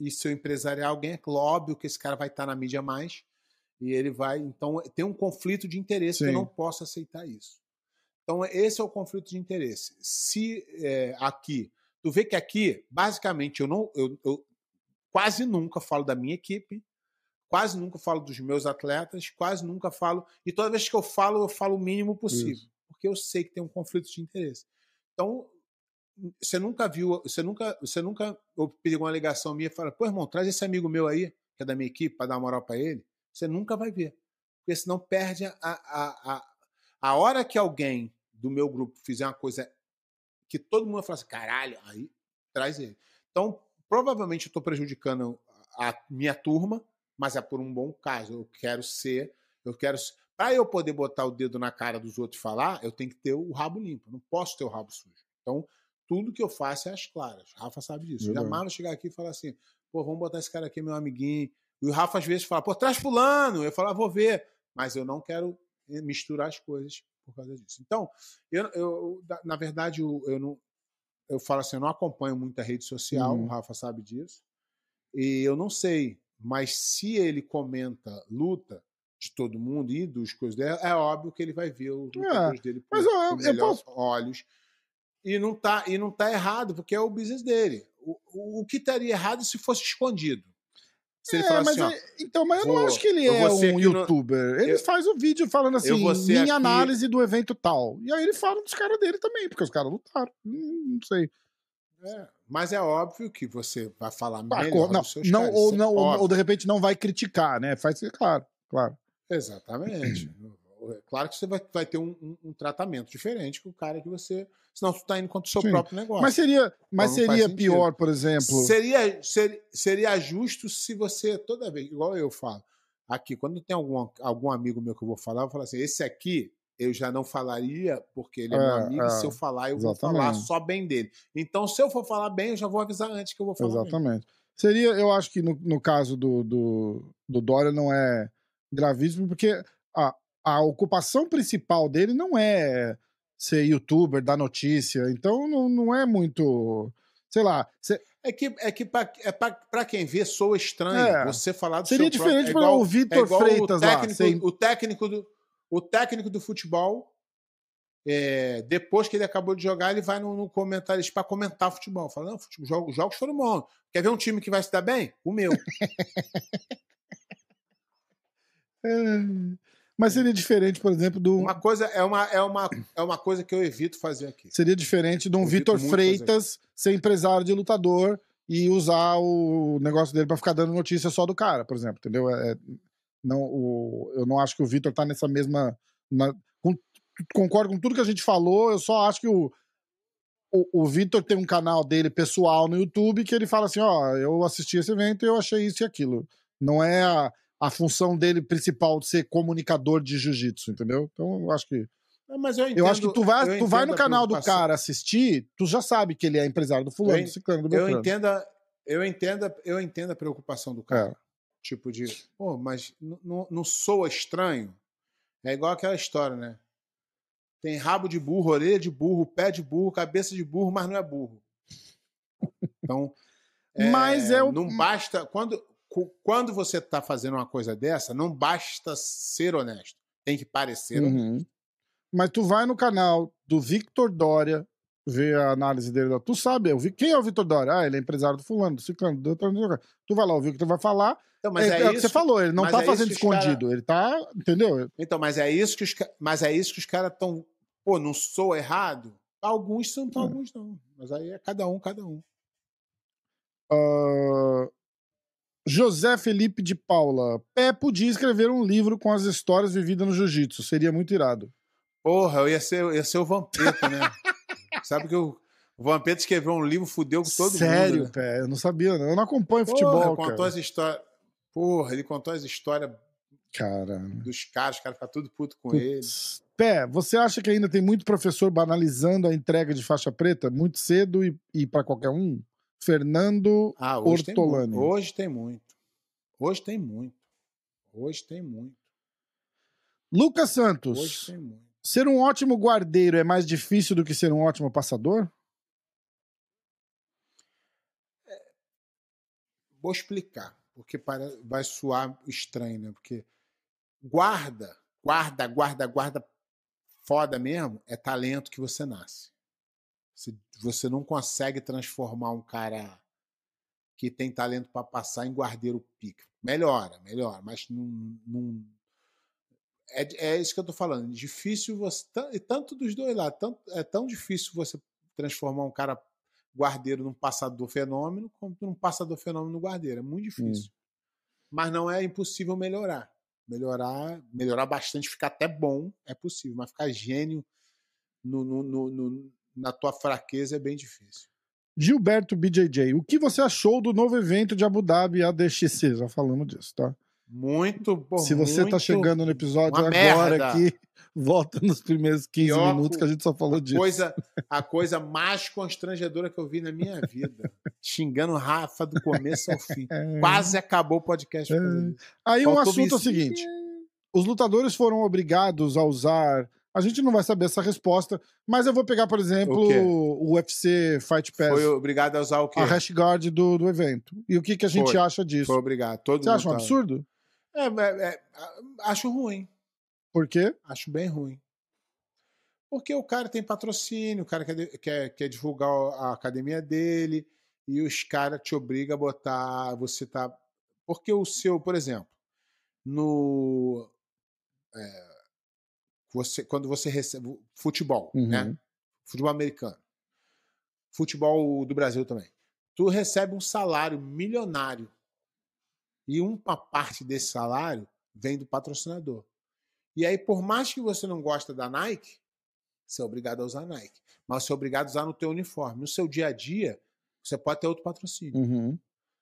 e seu empresarial alguém, é óbvio que esse cara vai estar na mídia mais e ele vai, então tem um conflito de interesse Sim. que eu não posso aceitar isso. Então esse é o conflito de interesse. Se é, aqui, tu vê que aqui, basicamente, eu não, eu, eu quase nunca falo da minha equipe, quase nunca falo dos meus atletas, quase nunca falo. E toda vez que eu falo, eu falo o mínimo possível, Isso. porque eu sei que tem um conflito de interesse. Então, você nunca viu, você nunca, você nunca pegou uma ligação minha e fala, pô, irmão, traz esse amigo meu aí, que é da minha equipe, para dar uma moral para ele. Você nunca vai ver. Porque senão perde a, a, a, a hora que alguém do meu grupo fizer uma coisa que todo mundo fala assim, caralho, aí traz ele. Então, provavelmente eu estou prejudicando a minha turma, mas é por um bom caso. Eu quero ser, eu quero. Para eu poder botar o dedo na cara dos outros e falar, eu tenho que ter o rabo limpo. Não posso ter o rabo sujo. Então, tudo que eu faço é às claras. Rafa sabe disso. Verdade. Jamais vou chegar aqui e falar assim, pô, vamos botar esse cara aqui, meu amiguinho. E o Rafa às vezes fala, pô, traz fulano. Eu falo, ah, vou ver. Mas eu não quero eh, misturar as coisas por causa disso. Então, eu, eu na verdade, eu, eu não, eu falo assim, eu não acompanho muita rede social, uhum. o Rafa sabe disso. E eu não sei, mas se ele comenta luta de todo mundo e dos coisas dele, é óbvio que ele vai ver os lutadores é, dele por, mas eu, eu, eu posso... olhos. E não, tá, e não tá errado, porque é o business dele. O, o, o que estaria errado se fosse escondido? Se ele é, mas assim, ó, então, mas eu vou, não acho que ele é um youtuber. No... Ele eu, faz o um vídeo falando assim, minha aqui... análise do evento tal. E aí ele fala dos caras dele também, porque os caras lutaram. Hum, não sei. É, mas é óbvio que você vai falar ah, melhor não, não, caras, ou, é não ou, ou, de repente não vai criticar, né? Faz claro, claro. Exatamente. É claro que você vai, vai ter um, um, um, tratamento diferente com o cara que você. Senão você está indo contra o seu Sim. próprio negócio. Mas seria, mas então, seria pior, por exemplo. Seria, ser, seria justo se você, toda vez, igual eu falo, aqui, quando tem algum, algum amigo meu que eu vou falar, eu vou falar assim: esse aqui eu já não falaria, porque ele é, é meu amigo, é, e se eu falar, eu exatamente. vou falar só bem dele. Então, se eu for falar bem, eu já vou avisar antes que eu vou falar Exatamente. Bem. Seria, eu acho que no, no caso do, do, do Dória não é gravíssimo, porque a, a ocupação principal dele não é ser youtuber, dar notícia. Então não, não é muito. Sei lá. Cê... É que, é que pra, é pra, pra quem vê, soa estranho é. você falar do Seria diferente para é o Vitor é Freitas o técnico, lá. Sem... O, técnico do, o técnico do futebol, é, depois que ele acabou de jogar, ele vai no, no comentário para comentar futebol. Fala, não, futebol, jogos, jogos foram bons. Quer ver um time que vai se dar bem? O meu. Mas seria diferente, por exemplo, do. Uma coisa é uma, é uma, é uma coisa que eu evito fazer aqui. Seria diferente de um Vitor Freitas ser empresário de lutador e usar o negócio dele para ficar dando notícia só do cara, por exemplo, entendeu? É, é, não, o, eu não acho que o Vitor tá nessa mesma. Na, com, concordo com tudo que a gente falou, eu só acho que o, o, o Vitor tem um canal dele pessoal no YouTube que ele fala assim: ó, eu assisti esse evento e eu achei isso e aquilo. Não é a, a função dele principal de ser comunicador de jiu-jitsu, entendeu? Então, eu acho que. É, mas eu, entendo, eu acho que tu vai, eu tu vai no canal do cara assistir, tu já sabe que ele é empresário do fulano, Eu do ciclano, do Eu beltrano. entendo, a- eu entendo, a- eu entendo a preocupação do cara. É. Tipo de, pô, mas não soa estranho? É igual aquela história, né? Tem rabo de burro, orelha de burro, pé de burro, cabeça de burro, mas não é burro. Então, Mas é o- não basta quando quando você está fazendo uma coisa dessa, não basta ser honesto, tem que parecer honesto. Uhum. Mas tu vai no canal do Victor Dória ver a análise dele. Tu sabe, eu vi, quem é o Victor Dória? Ah, ele é empresário do fulano, do ciclano, do outro. Tu vai lá, o Victor vai falar. Então, mas é, é, é o que isso você falou, ele não tá é isso fazendo os cara- escondido, ele tá, entendeu? Então, mas é isso que os, mas é isso que os caras estão. Pô, não sou errado? Alguns são, É. alguns não. Mas aí é cada um, cada um. Ah, José Felipe de Paula. Pé podia escrever um livro com as histórias vividas no jiu-jitsu, seria muito irado. Porra, eu ia ser, eu ia ser o Vampeta, né? Sabe que o, o Vampeta escreveu um livro, fudeu com todo Sério, mundo. né? Pé, eu não sabia, eu não acompanho Porra, futebol, contou cara. as histórias. Porra, ele contou as histórias Cara, dos caras, os caras ficam tudo puto com ele. Putz. Pé, você acha que ainda tem muito professor banalizando a entrega de faixa preta muito cedo e, e para qualquer um? Fernando Ah, hoje tem, Ortolani. muito. hoje tem muito. Hoje tem muito. Hoje tem muito. Lucas Hoje Santos. tem muito. Ser um ótimo guardeiro é mais difícil do que ser um ótimo passador? Vou explicar, porque para- vai soar estranho, né? Porque guarda, guarda, guarda, guarda foda mesmo é talento que você nasce. Você, você não consegue transformar um cara que tem talento para passar em guardeiro pica. Melhora, melhora, mas não. não é, é isso que eu tô falando. Difícil você. e Tanto dos dois lados. Tanto, é tão difícil você transformar um cara guardeiro num passador fenômeno, como num passador fenômeno no guardeiro. É muito difícil. Mas não é impossível melhorar. Melhorar, melhorar bastante, ficar até bom é possível, mas ficar gênio no, no- no- no- na tua fraqueza é bem difícil. Gilberto BJJ, o que você achou do novo evento de Abu Dhabi ADXC? Já falamos disso, tá? Muito bom. Se você tá muito- chegando no episódio agora merda. aqui, volta nos primeiros 15 Pior minutos que a gente só falou disso. coisa, a coisa mais constrangedora que eu vi na minha vida. Xingando Rafa do começo ao fim. É. Quase acabou o podcast. disso. Aí um Faltou assunto é o seguinte: os lutadores foram obrigados a usar. A gente não vai saber essa resposta, mas eu vou pegar, por exemplo, O o, UFC Fight Pass, Foi obrigado a usar o quê? a hash guard do, do evento. E o que, que a gente Foi. acha disso? Foi obrigado. Todo Você mundo acha um tá- absurdo? É, é, é, acho ruim. Por quê? Acho bem ruim. Porque o cara tem patrocínio, o cara quer, quer, quer divulgar a academia dele e os caras te obrigam a botar. Você tá. Porque o seu, por exemplo, no. é, você, quando você recebe. Futebol, Uhum. né? Futebol americano. Futebol do Brasil também. Tu recebe um salário milionário. E uma parte desse salário vem do patrocinador. E aí, por mais que você não gosta da Nike, você é obrigado a usar Nike. Mas você é obrigado a usar no teu uniforme. No seu dia a dia, você pode ter outro patrocínio. Uhum.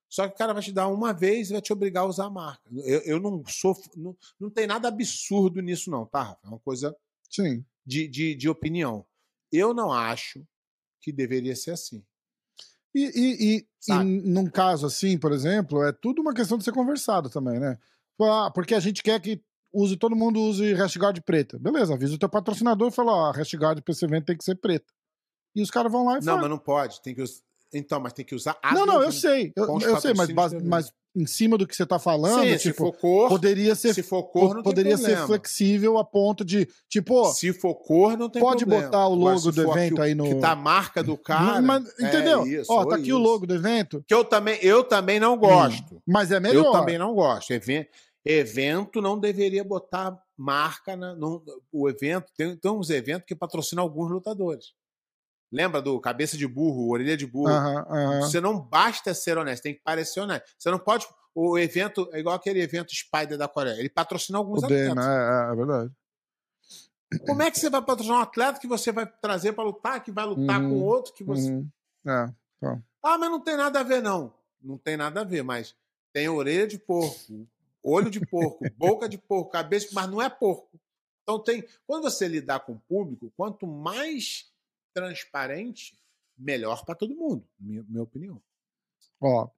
Só que o cara vai te dar uma vez e vai te obrigar a usar a marca. Eu, eu não sou. Não, não tem nada absurdo nisso, não, tá, Rafa? É uma coisa Sim. de, de, de opinião. Eu não acho que deveria ser assim. E, e, e, e num caso assim, por exemplo, é tudo uma questão de ser conversado também, né? Ah, porque a gente quer que use, todo mundo use hashguard preta. Beleza, avisa o teu patrocinador e fala, ó, a hashguard pra esse evento tem que ser preta. E os caras vão lá e Não, falam. mas não pode. Tem que us- Então, mas tem que usar a Não, não, eu sei. Eu, eu sei, mas, base- mas em cima do que você tá falando, Sim, se tipo, for cor, poderia ser, se for cor, não poderia tem ser flexível a ponto de, tipo, Se for cor, não tem Pode problema. botar o logo se do evento aí no- Que tá a marca do cara. mas- é entendeu? isso, Ó, tá aqui o isso. logo do evento, Que eu também, eu também não gosto. mas é melhor. Eu também não gosto. Even- Evento não deveria botar marca na. não- o evento. Tem, tem uns eventos que patrocinam alguns lutadores. Lembra do cabeça de burro, orelha de burro? Aham, aham. Você não basta ser honesto, tem que parecer honesto. Você não pode. O evento é igual aquele evento Spider da Coreia. Ele patrocina alguns O atletas. É, é, é verdade. Como é que você vai patrocinar um atleta que você vai trazer para lutar, que vai lutar Uhum, com outro que você. Uhum. É. Ah, mas não tem nada a ver, não. Não tem nada a ver, mas tem orelha de porco, olho de porco, boca de porco, cabeça, mas não é porco. Então tem, quando você lidar com o público, quanto mais transparente, melhor para todo mundo, minha, minha opinião. Ó,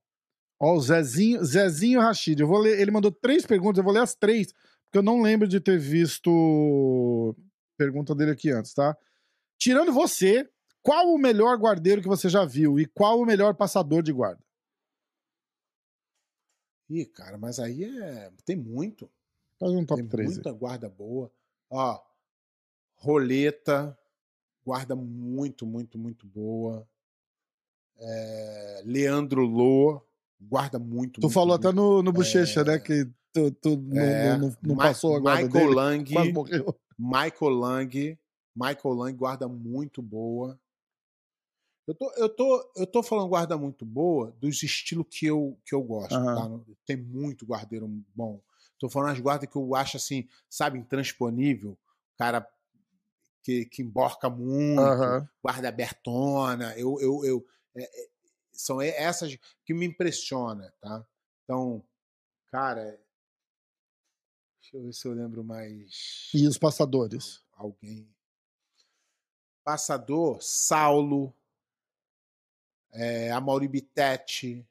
ó, o Zezinho, Zezinho Rachid, eu vou ler, ele mandou três perguntas, eu vou ler as três, porque eu não lembro de ter visto pergunta dele aqui antes, tá? Tirando você, qual o melhor guardeiro que você já viu e qual o melhor passador de guarda? Ih, cara, mas aí é. Tem muito. Faz um top tem 3. muita guarda boa. Ó, roleta, guarda muito, muito, muito boa. É, Leandro Lô, guarda muito. Tu muito, falou muito. até no, no Bochecha, né? Que tu, tu não- É, não, não, não passou a guarda Michael dele. Lang, Quase morreu. Michael Lang, Michael Lang, guarda muito boa. Eu tô, eu tô, eu tô falando guarda muito boa dos estilos que eu, que eu gosto. Aham. tá? Tem muito guardeiro bom. Tô falando as guardas que eu acho assim, sabe, intransponível. Cara que, que emborca muito, Aham. guarda abertona. Eu, eu, eu, é, é, são essas que me impressiona, tá? Então, cara, deixa eu ver se eu lembro mais E os passadores? alguém. Passador, Saulo, é, Amaury Bittetti,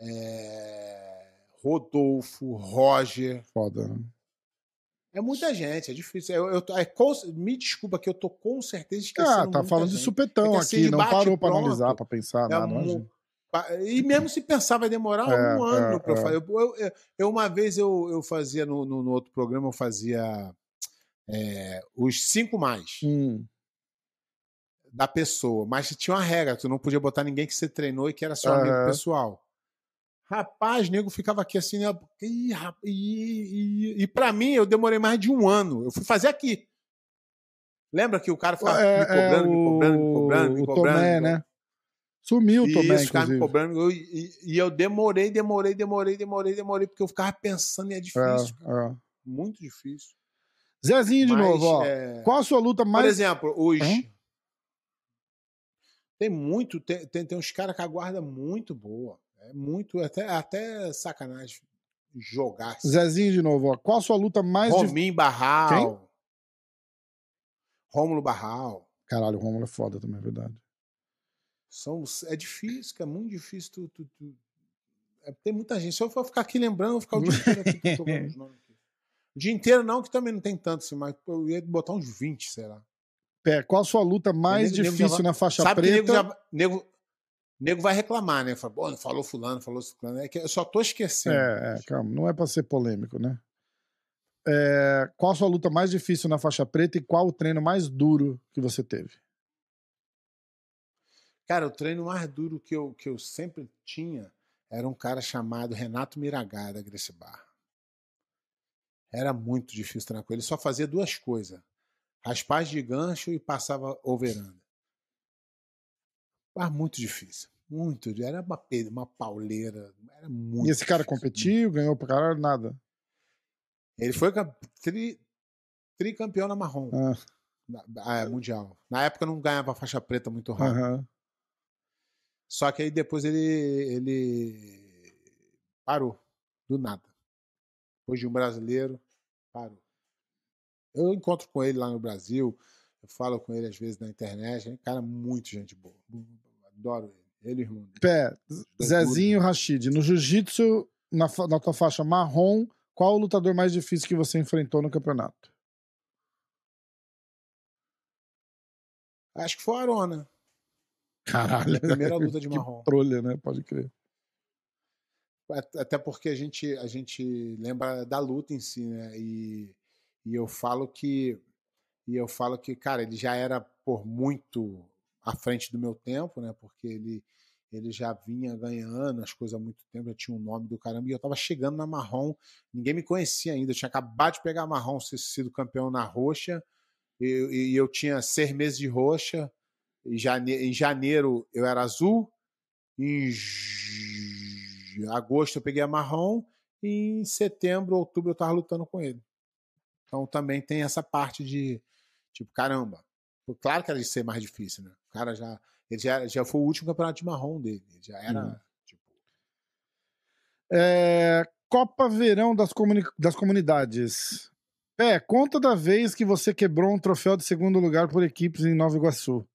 é, Rodolfo, Roger. Foda, né? É muita gente, é difícil. Eu, eu é com- me desculpa que eu tô com certeza esquecendo. Ah, tá falando de gente. supetão É assim, aqui, de não parou pronto, analisar, pra pensar, É nada. pa- E mesmo se pensar, vai demorar É, um ano é, para eu é. fazer. Eu, eu- eu- uma vez eu, eu fazia no, no- no outro programa, eu fazia é, os cinco mais. Hum, da pessoa, mas tinha uma regra, tu não podia botar ninguém que você treinou e que era seu amigo pessoal. Rapaz, nego ficava aqui assim, né? e, e, e, e para mim eu demorei mais de um ano. Eu fui fazer aqui. Lembra que o cara ficava É, me cobrando, é me cobrando, me cobrando, me cobrando? Tomé, me né? Sumiu o Isso, Tomé, ficava me inclusive. cobrando. eu- e, e eu demorei, demorei, demorei, demorei, demorei, porque eu ficava pensando e é difícil, cara, É, é. muito difícil. Zezinho de Mas, novo, ó. é, Qual a sua luta Por mais. exemplo, os. Hã? Tem muito, tem, tem, tem uns caras com a guarda muito boa. É muito, até, até sacanagem jogar. Zezinho de novo, ó. Qual a sua luta mais difícil? Romim Barral. Rômulo Barral. Caralho, o Romulo é foda também, é verdade. São, é difícil, cara, é muito difícil. Tu, tu- tu- é, tem muita gente. Se eu for ficar aqui lembrando, eu vou ficar o dia inteiro aqui tocando os nomes aqui. O dia inteiro não, que também não tem tanto, assim, mas eu ia botar uns 20, será? Pé, qual a sua luta mais já difícil vai- na faixa Sabe preta? nego, já, nego, nego vai reclamar, né? Fala, não falou fulano, falou fulano. É que eu só tô esquecendo. É, é, calma, não é pra ser polêmico, né? É, qual a sua luta mais difícil na faixa preta e qual o treino mais duro que você teve? Cara, o treino mais duro que eu, que eu sempre tinha era um cara chamado Renato Miragá, da Gracie Barra. Era muito difícil treinar com ele. Ele só fazia duas coisas: raspagem de gancho e passava overanda. Mas muito difícil. Muito. Era uma, uma pauleira. Era muito e esse cara difícil. competiu, ganhou pra caralho, nada. Ele foi tri, tricampeão na marrom. Ah, Na, ah, mundial. Na época não ganhava faixa preta muito rápido. aham. Só que aí depois ele, ele parou, do nada. Depois de um brasileiro, parou. Eu encontro com ele lá no Brasil, eu falo com ele às vezes na internet, é cara muito gente boa. Adoro ele. Ele irmão dele. Pé, Zezinho Rachid, no jiu-jitsu, na, na tua faixa marrom, qual o lutador mais difícil que você enfrentou no campeonato? Acho que foi o Arona. Caralho. Primeira luta de que marrom. trolha, né? Pode crer. At- Até porque a gente, a gente lembra da luta em si, né? E, e eu falo que. E eu falo que, cara, ele já era por muito à frente do meu tempo, né? Porque ele, ele já vinha ganhando as coisas há muito tempo, já tinha um nome do caramba, e eu tava chegando na marrom, ninguém me conhecia ainda, eu tinha acabado de pegar a marrom, ser sido campeão na roxa, e, e eu tinha seis meses de roxa, em jane- em janeiro eu era azul, em agosto eu peguei a marrom, e em setembro, outubro eu tava lutando com ele. Então também tem essa parte de, tipo, caramba, claro que era de ser mais difícil, né? O cara já, ele já, já foi o último campeonato de marrom dele, ele já era, Uhum. tipo, É, Copa Verão das, comuni- das Comunidades. Pé, conta da vez que você quebrou um troféu de segundo lugar por equipes em Nova Iguaçu.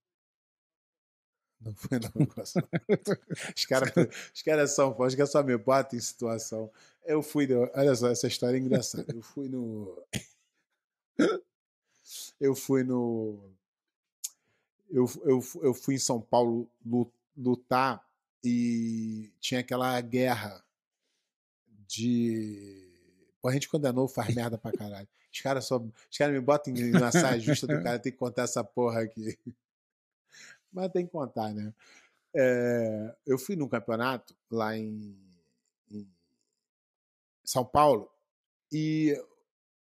Não foi não. Iguaçu. Os caras os caras são fãs, que só me botam em situação. Eu fui. No, olha só, essa história é engraçada. Eu fui no. Eu fui no. Eu, eu, eu fui em São Paulo lu- lutar e tinha aquela guerra de. Pô, a gente quando é novo faz merda pra caralho. Os caras só. Os caras me botam na saia justa do cara, tem que contar essa porra aqui. Mas tem que contar, né? É, eu fui num campeonato lá em, em São Paulo e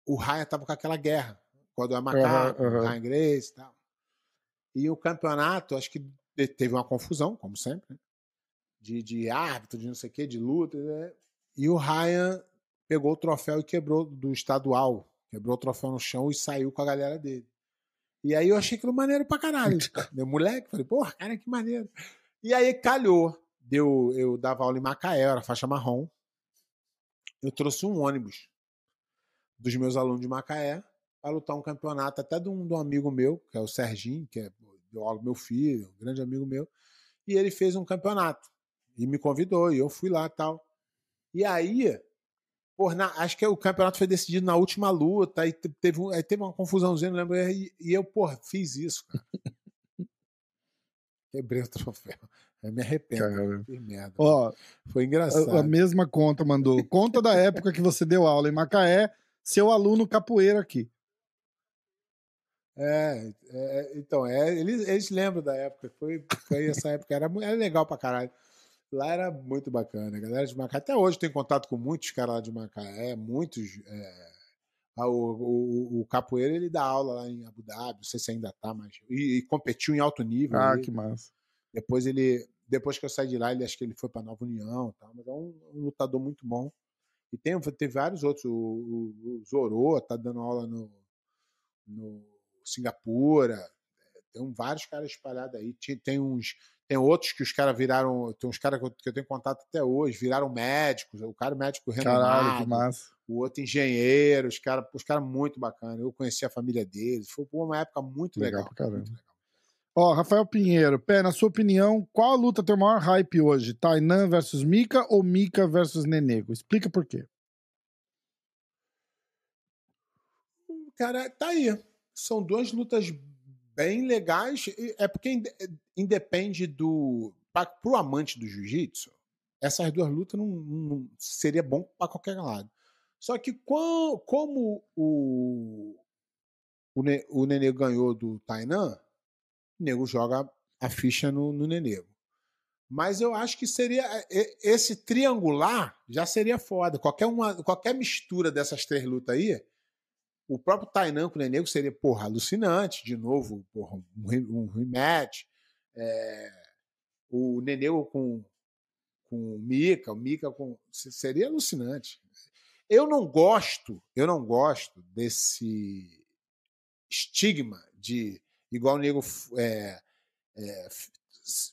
o Ryan tava com aquela guerra. Quando é macaco, Aham, aham. Ryan Grace e tal. E o campeonato, acho que te- teve uma confusão, como sempre, né? de, de árbitro, de não sei o quê, de luta. né? E o Ryan pegou o troféu e quebrou do estadual. Quebrou o troféu no chão e saiu com a galera dele. E aí eu achei aquilo maneiro pra caralho. Meu moleque, falei, porra, cara, que maneiro. E aí calhou. Deu, eu dava aula em Macaé, era faixa marrom. Eu trouxe um ônibus dos meus alunos de Macaé para lutar um campeonato, até de um, de um amigo meu, que é o Serginho, que é meu filho, um grande amigo meu. E ele fez um campeonato. E me convidou, e eu fui lá e tal. E aí, por, na- acho que o campeonato foi decidido na última luta, aí te- teve, aí teve uma confusãozinha, não lembro. E, e eu, porra, fiz isso, cara. Quebrei o troféu. Eu me arrependo. Fiz merda. Ó, Foi a, a engraçado. mesma conta mandou. Conta da época que você deu aula em Macaé, seu aluno capoeira aqui. É, é, então, é, eles, eles lembram da época. Foi, foi essa época, era, era legal pra caralho. Lá era muito bacana. A galera de Macaé, até hoje tem contato com muitos caras lá de Macaé, muitos. é, o, o, o Capoeira ele dá aula lá em Abu Dhabi, não sei se ainda tá, mas. E, e competiu em alto nível. Ah, ele- que massa. Depois ele. Depois que eu saí de lá, ele acho que ele foi pra Nova União tal, mas é um, um lutador muito bom. E tem, tem vários outros. O, o, o Zorô tá dando aula no, no Singapura. Tem vários caras espalhados aí. Tem, uns. Tem outros que os caras viraram. Tem uns caras que eu, tenho contato até hoje, viraram médicos. O cara é médico Caralho, renomado, massa. o outro engenheiro, os caras os cara muito bacana. Eu conheci a família deles. Foi uma época muito Legal legal. pra muito legal. Ó, Rafael Pinheiro, Pé, na sua opinião, qual a luta tem o maior hype hoje? Tainan versus Mika ou Mika versus Nenego? Explica por quê. Cara, tá aí. São duas lutas bem legais. É porque inde- independe do. Pra, pro amante do jiu-jitsu, essas duas lutas não, não- seria bom para qualquer lado. Só que com- como o, o, o Nenê ganhou do Tainan, o Nego joga a ficha no, no Nenego. Mas eu acho que seria. e- Esse triangular já seria foda. Qualquer, uma, qualquer mistura dessas três lutas aí, o próprio Tainan com o Nenego seria, porra, alucinante. De novo, porra, um, re- rematch. É, o Nenego com, com o Mika, o Mika com. se- Seria alucinante. Eu não gosto, eu não gosto desse estigma de. Igual o Nego. é, é,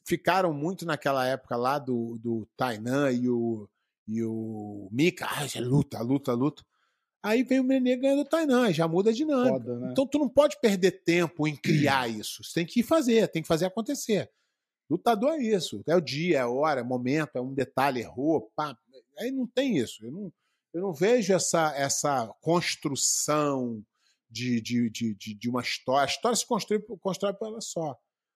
ficaram muito naquela época lá do, do Tainan e o, e o Mika. Ah, luta, luta, luta. Aí vem o Nenê ganhando o Tainan, já muda a dinâmica. Foda, né? Então tu não pode perder tempo em criar isso. Você tem que ir fazer, tem que fazer acontecer. Lutador é isso. É o dia, é a hora, é o momento, é um detalhe, errou, pá. Aí não tem isso. Eu não, eu não vejo essa, essa construção de, de, de, de, de uma história. A história se constrói, constrói por ela só.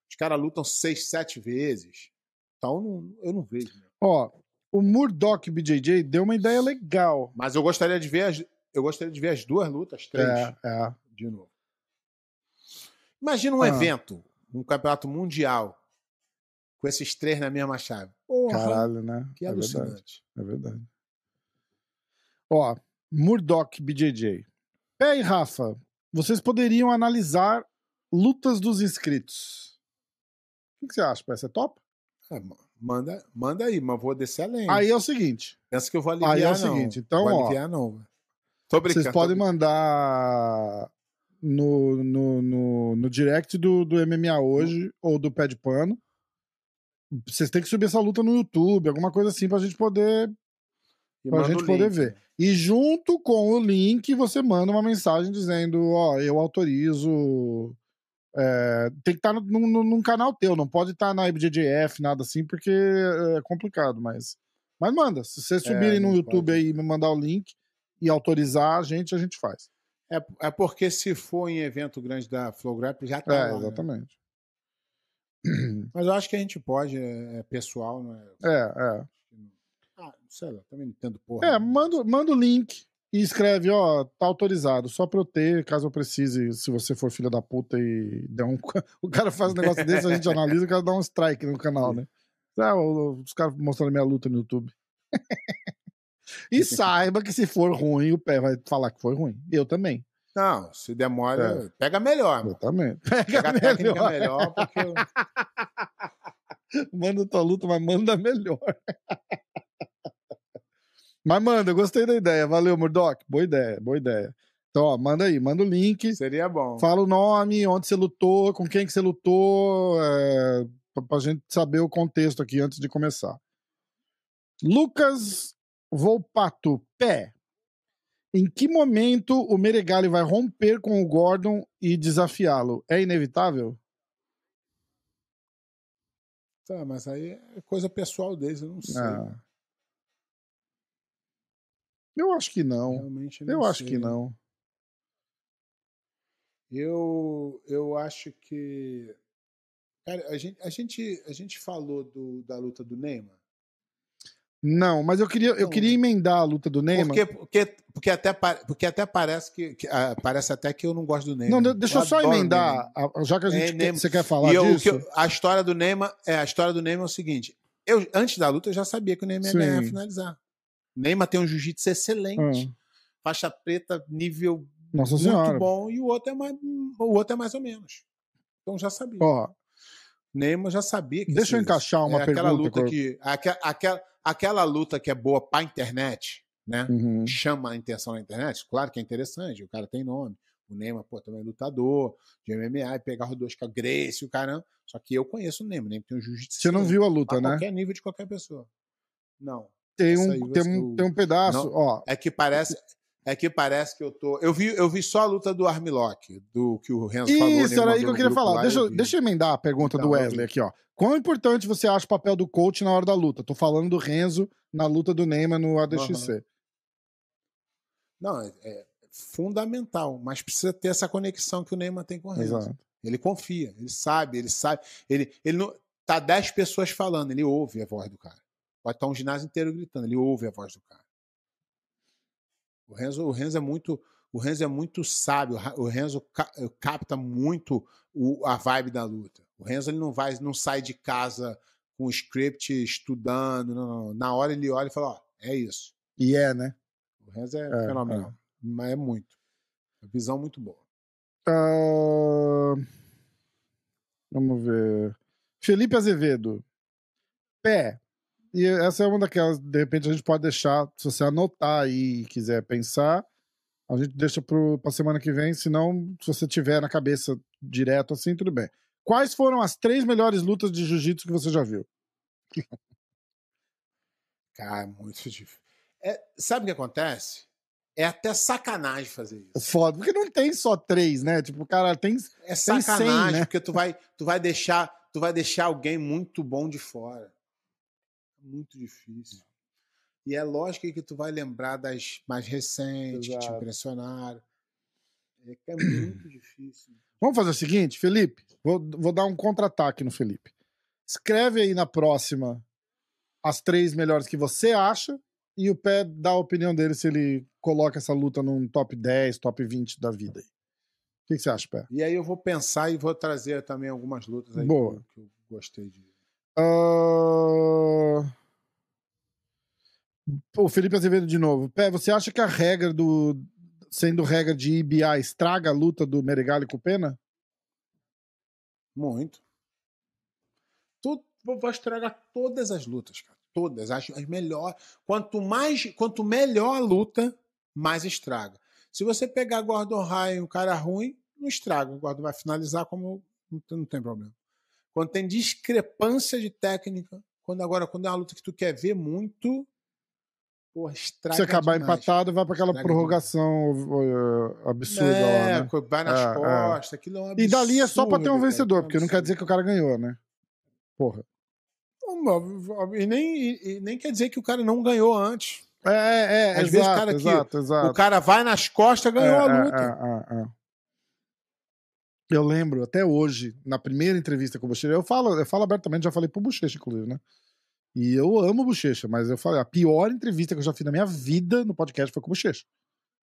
Os caras lutam seis, sete vezes. Então não- eu não vejo. né? Ó, o Murdoch BJJ deu uma ideia legal. Mas eu gostaria de ver as, eu gostaria de ver as duas lutas, três, É, é. de novo. Imagina um Ah. evento, um campeonato mundial, com esses três na mesma chave. Porra, Caralho, né? que é verdade. alucinante. É verdade. Ó, Murdoch BJJ. Pé e Rafa, vocês poderiam analisar lutas dos inscritos. O que você acha? Parece top? É, ma- manda, manda aí, mas vou descer além. Aí é o seguinte: Pensa que eu vou aliviar, Aí é o não. seguinte, então, vou ó, aliviar, não. Tô brincando. vocês podem mandar no, no, no, no direct do, do MMA hoje ou do Pé de Pano. Vocês têm que subir essa luta no YouTube, alguma coisa assim, pra gente poder. E pra gente poder ver. E junto com o link, você manda uma mensagem dizendo: Ó, eu autorizo. É, tem que estar no, no- num canal teu, não pode estar na IBJJF, nada assim, porque é complicado, mas. Mas manda. Se vocês subirem no É, não YouTube pode. aí e me mandar o link e autorizar a gente, a gente faz. É, é porque se for em evento grande da Flow Grap, já tá. É, lá, né? exatamente. Mas eu acho que a gente pode, é, é pessoal, não é? É, é. Ah, sei lá, também não entendo porra. É, manda, manda o link e escreve, ó, tá autorizado, só pra eu ter, caso eu precise, se você for filha da puta e der um. O cara faz um negócio desse, a gente analisa, o cara dá um strike no canal, né? Ah, os caras mostrando minha luta no YouTube. e saiba que se for ruim, o pé vai falar que foi ruim. Eu também. Não, se demora, pega melhor, Eu também. Pega Pega a técnica melhor. melhor, porque eu- Manda tua luta, mas manda melhor. mas manda, eu gostei da ideia. Valeu, Murdoch. Boa ideia, boa ideia. Então, ó, manda aí, manda o link. seria bom. Fala o nome, onde você lutou, com quem que você lutou, é, pra, pra gente saber o contexto aqui antes de começar. Lucas Volpato, pé. Em que momento o Meregali vai romper com o Gordon e desafiá-lo? É inevitável? Tá, mas aí é coisa pessoal deles, eu não sei. Ah. Eu acho que não. Realmente não Eu acho sei. que não. Eu, eu acho que. Cara, a gente, a gente, a gente falou do, da luta do Neymar. Não, mas eu queria, eu queria emendar a luta do Neymar. Porque, porque, porque, até, porque até parece que. que, ah, parece até que eu não gosto do Neymar. Não, de- deixa eu só emendar, a- já que a gente É, quer- você quer falar E eu, disso. que eu- a história do Neymar é a história do Neymar é o seguinte. Eu, antes da luta, eu já sabia que o Neymar ia Sim. finalizar. O Neymar tem um jiu-jitsu excelente. Ah, Faixa preta, nível Nossa muito senhora. bom, e o outro é mais, o outro é mais ou menos. Então já sabia. Ó, Neymar já sabia que Deixa isso eu é encaixar isso. uma é aquela pergunta luta que que aquela, aquela, aquela luta que é boa pra internet, né? uhum. Chama a intenção na internet, claro que é interessante, o cara tem nome. O Neymar, pô, também é lutador de MMA, e pegar os dois com a Grace, o caramba. Só que eu conheço o Neymar, o Neymar tem um jiu-jitsu. Você não viu a luta, né? qualquer nível de qualquer pessoa. Não. Tem um, tem um, tem um pedaço, Não. ó. É que parece. É que parece que eu tô. Eu vi, eu vi só a luta do Armlock, do que o Renzo falou. Isso, ele era aí que eu queria falar. lá, Deixa, eu- deixa eu emendar a pergunta Então, do eu Wesley aqui, ó. Quão importante você acha o papel do coach na hora da luta? Tô falando do Renzo na luta do Neymar no ADXC. Não, é, é fundamental, mas precisa ter essa conexão que o Neymar tem com o Renzo. Exato. Ele confia, ele sabe, ele sabe. Ele, ele não. Tá 10 pessoas falando, ele ouve a voz do cara. Pode estar um ginásio inteiro gritando, ele ouve a voz do cara. O Renzo, o Renzo é muito. O Renzo é muito sábio, o Renzo ca- capta muito o- a vibe da luta. O Renzo ele não vai, não sai de casa com o script estudando, não, não. Na hora ele olha e fala, ó, é isso. E é, né? O Renzo é, É, fenomenal. Mas é muito. Visão muito boa. Ah, Vamos ver. Felipe Azevedo. Pé. E essa é uma daquelas, de repente a gente pode deixar, se você anotar aí e quiser pensar, a gente deixa pro, pra semana que vem, senão, se você tiver na cabeça direto assim, tudo bem. Quais foram as três melhores lutas de jiu-jitsu que você já viu? Cara, muito difícil. É, sabe o que acontece? É até sacanagem fazer isso. Foda, porque não tem só três, né? Tipo, cara, tem. É sacanagem, né? porque tu vai, tu vai deixar, tu vai deixar alguém muito bom de fora. Muito difícil. E é lógico que tu vai lembrar das mais recentes que te Exato. impressionaram. É que é muito difícil. Vamos fazer o seguinte, Felipe? Vou, vou dar um contra-ataque no Felipe. Escreve aí na próxima as três melhores que você acha e o Pé dá a opinião dele se ele coloca essa luta num top 10, top 20 da vida. aí. O que, que você acha, Pé? E aí eu vou pensar e vou trazer também algumas lutas aí Boa. que, eu, que eu gostei de. Pô, o Felipe Azevedo de novo. Pé, você acha que a regra do. Sendo regra de IBA, estraga a luta do Meregali com o Pena? Muito. Tu vai estragar todas as lutas, cara. Todas. As, as melhores. Quanto mais, quanto melhor a luta, mais estraga. Se você pegar Gordon Ryan, um cara ruim, não estraga. O Gordon vai finalizar como não tem problema. Quando tem discrepância de técnica, quando agora quando é uma luta que tu quer ver muito, Porra, estraga Se acabar demais. empatado, vai pra aquela Estraga prorrogação uh, absurda é, lá, né? vai nas É, é. costas, aquilo é um E dali é só pra ter um absurdo, vencedor, é um porque não quer dizer que o cara ganhou, né? Porra. absurdo. E nem, e- nem quer dizer que o cara não ganhou antes. É, é, é, Às exato, vezes o cara que- exato, exato. O cara vai nas costas ganhou É, a é, luta. Eu lembro, até hoje, na primeira entrevista com o Bochecha, eu falo, eu falo abertamente, já falei pro Bochecha, inclusive, né? E eu amo o Bochecha, mas eu falei, a pior entrevista que eu já fiz na minha vida no podcast foi com o Bochecha.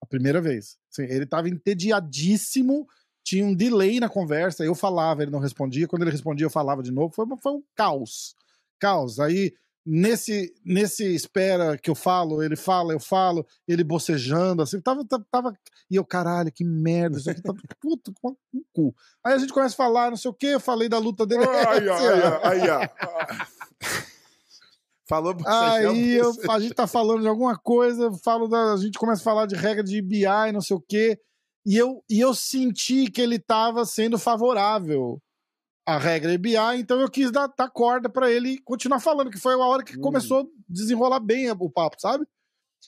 A primeira vez. Assim, ele tava entediadíssimo, tinha um delay na conversa, eu falava, ele não respondia, quando ele respondia eu falava de novo, foi, foi um caos. Caos. Aí, nesse, nesse espera que eu falo, ele fala, eu falo, ele bocejando, assim, tava, tava, e eu, caralho, que merda, isso aqui tá puto com o cu. Aí a gente começa a falar, não sei o que, eu falei da luta dele. Ai, assim, ai, ó. ai, ai. Falou. Aí eu- a gente tá falando de alguma coisa, falo da, a gente começa a falar de regra de IBI, não sei o quê, e eu, e eu senti que ele tava sendo favorável à regra IBI, então eu quis dar, dar corda pra ele continuar falando, que foi a hora que Uhum. começou a desenrolar bem o papo, sabe?